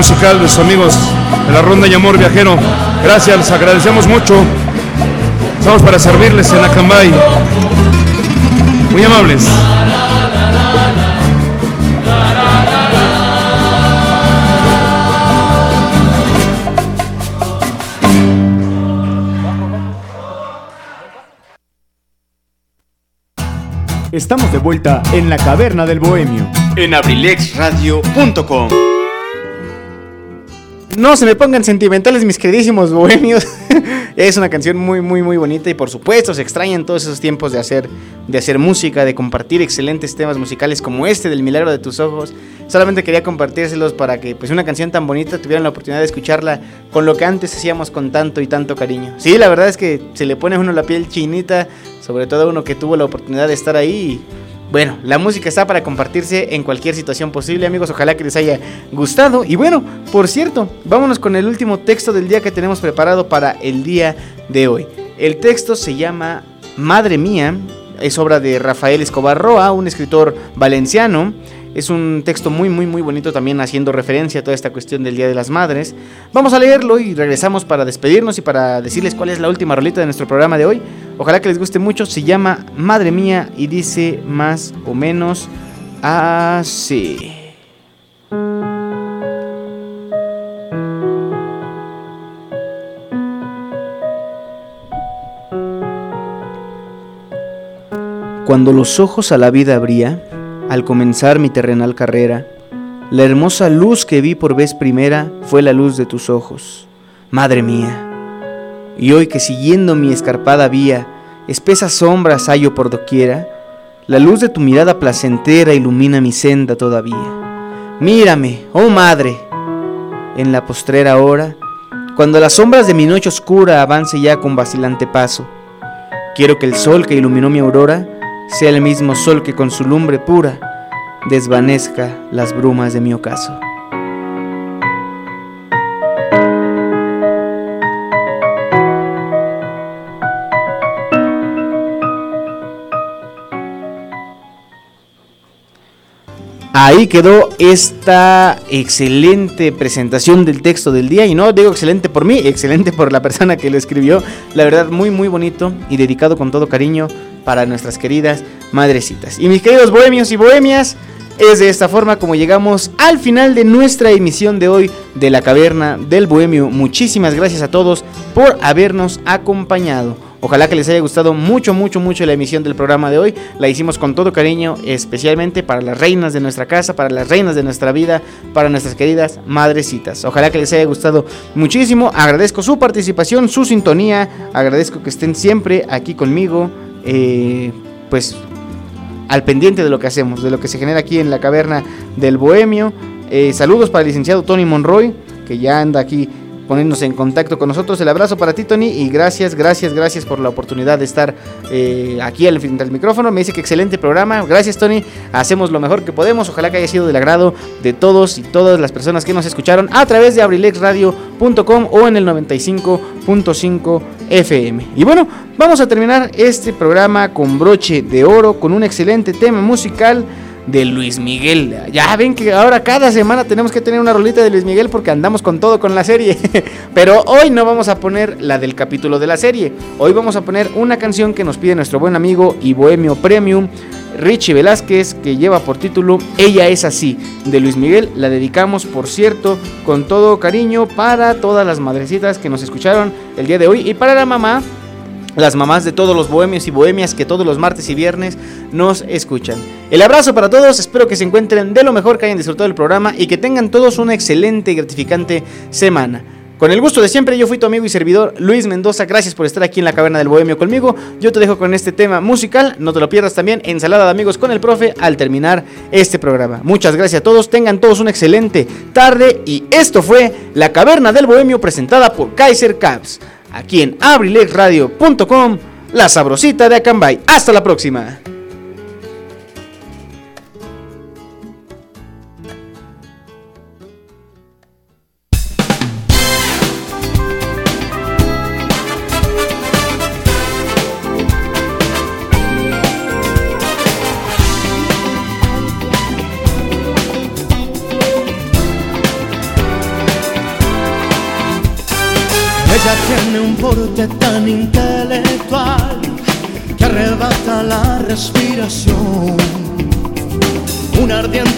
Musical de sus amigos de la Ronda y Amor Viajero. Gracias, les agradecemos mucho. Estamos para servirles en Acambay. Muy amables. Estamos de vuelta en la caverna del bohemio. En abrilexradio.com. No se me pongan sentimentales mis queridísimos bohemios. <laughs> es una canción muy muy muy bonita y por supuesto se extrañan todos esos tiempos de hacer de hacer música, de compartir excelentes temas musicales como este del Milagro de tus ojos. Solamente quería compartírselos para que pues una canción tan bonita tuvieran la oportunidad de escucharla con lo que antes hacíamos con tanto y tanto cariño. Sí, la verdad es que se le pone a uno la piel chinita, sobre todo a uno que tuvo la oportunidad de estar ahí bueno, la música está para compartirse en cualquier situación posible, amigos. Ojalá que les haya gustado. Y bueno, por cierto, vámonos con el último texto del día que tenemos preparado para el día de hoy. El texto se llama Madre Mía. Es obra de Rafael Escobar Roa, un escritor valenciano. Es un texto muy, muy, muy bonito también haciendo referencia a toda esta cuestión del Día de las Madres. Vamos a leerlo y regresamos para despedirnos y para decirles cuál es la última rolita de nuestro programa de hoy. Ojalá que les guste mucho. Se llama Madre Mía y dice más o menos así. Cuando los ojos a la vida abría, al comenzar mi terrenal carrera, la hermosa luz que vi por vez primera fue la luz de tus ojos, madre mía. Y hoy que siguiendo mi escarpada vía, espesas sombras hallo por doquiera, la luz de tu mirada placentera ilumina mi senda todavía. Mírame, oh madre, en la postrera hora, cuando las sombras de mi noche oscura avance ya con vacilante paso. Quiero que el sol que iluminó mi aurora sea el mismo sol que con su lumbre pura desvanezca las brumas de mi ocaso. Ahí quedó esta excelente presentación del texto del día. Y no digo excelente por mí, excelente por la persona que lo escribió. La verdad, muy, muy bonito y dedicado con todo cariño para nuestras queridas madrecitas. Y mis queridos bohemios y bohemias, es de esta forma como llegamos al final de nuestra emisión de hoy de la Caverna del Bohemio. Muchísimas gracias a todos por habernos acompañado. Ojalá que les haya gustado mucho, mucho, mucho la emisión del programa de hoy. La hicimos con todo cariño, especialmente para las reinas de nuestra casa, para las reinas de nuestra vida, para nuestras queridas madrecitas. Ojalá que les haya gustado muchísimo. Agradezco su participación, su sintonía. Agradezco que estén siempre aquí conmigo. Eh, pues al pendiente de lo que hacemos, de lo que se genera aquí en la caverna del Bohemio. Eh, saludos para el licenciado Tony Monroy, que ya anda aquí poniéndose en contacto con nosotros. El abrazo para ti, Tony, y gracias, gracias, gracias por la oportunidad de estar eh, aquí al frente del micrófono. Me dice que excelente programa. Gracias, Tony. Hacemos lo mejor que podemos. Ojalá que haya sido del agrado de todos y todas las personas que nos escucharon a través de abrilexradio.com o en el 95.5 FM. Y bueno, vamos a terminar este programa con broche de oro, con un excelente tema musical de Luis Miguel. Ya ven que ahora cada semana tenemos que tener una rolita de Luis Miguel porque andamos con todo con la serie. <laughs> Pero hoy no vamos a poner la del capítulo de la serie. Hoy vamos a poner una canción que nos pide nuestro buen amigo y bohemio premium. Richie Velázquez, que lleva por título Ella es así, de Luis Miguel. La dedicamos, por cierto, con todo cariño para todas las madrecitas que nos escucharon el día de hoy y para la mamá las mamás de todos los bohemios y bohemias que todos los martes y viernes nos escuchan. El abrazo para todos, espero que se encuentren de lo mejor, que hayan disfrutado del programa y que tengan todos una excelente y gratificante semana. Con el gusto de siempre, yo fui tu amigo y servidor Luis Mendoza. Gracias por estar aquí en la Caverna del Bohemio conmigo. Yo te dejo con este tema musical. No te lo pierdas también. Ensalada de amigos con el profe al terminar este programa. Muchas gracias a todos. Tengan todos una excelente tarde. Y esto fue La Caverna del Bohemio presentada por Kaiser Caps aquí en abrilexradio.com, la sabrosita de Acambay. Hasta la próxima.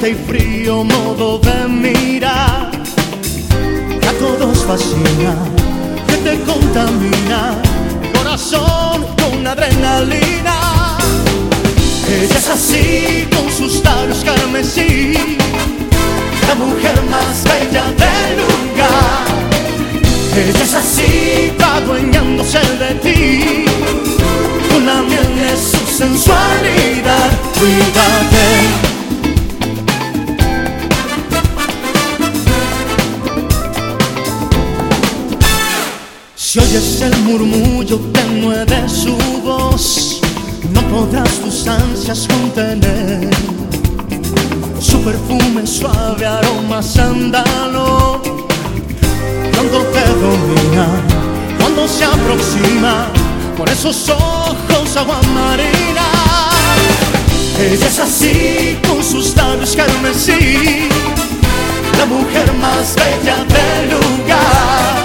Un ardiente podrás tus ansias contener. Su perfume suave aroma sándalo, cuando te domina, cuando se aproxima, con esos ojos agua marina. Ella es así, con sus labios carmesí, la mujer más bella del lugar.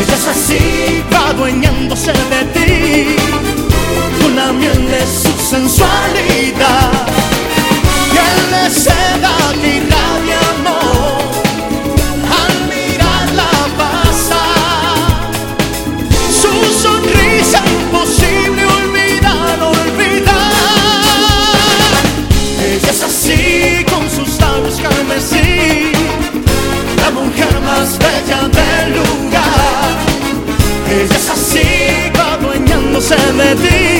Ella es así, va adueñándose de ti, de su sensualidad. Piel de seda que irradia amor, al mirarla pasar. Su sonrisa imposible olvidar, olvidar. Ella es así, con sus labios carmesí, la mujer más bella del lugar. Ella es así, adueñándose de ti,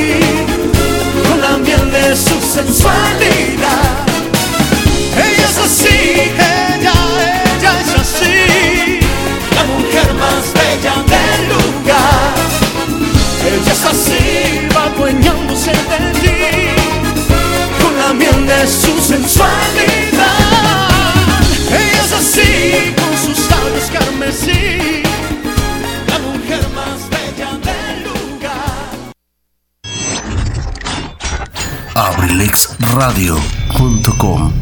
su sensualidad. Ella es así, ella, ella es así, la mujer más bella del lugar. Ella es así, va adueñándose de ti, con la miel de su sensualidad. abrilexradio.com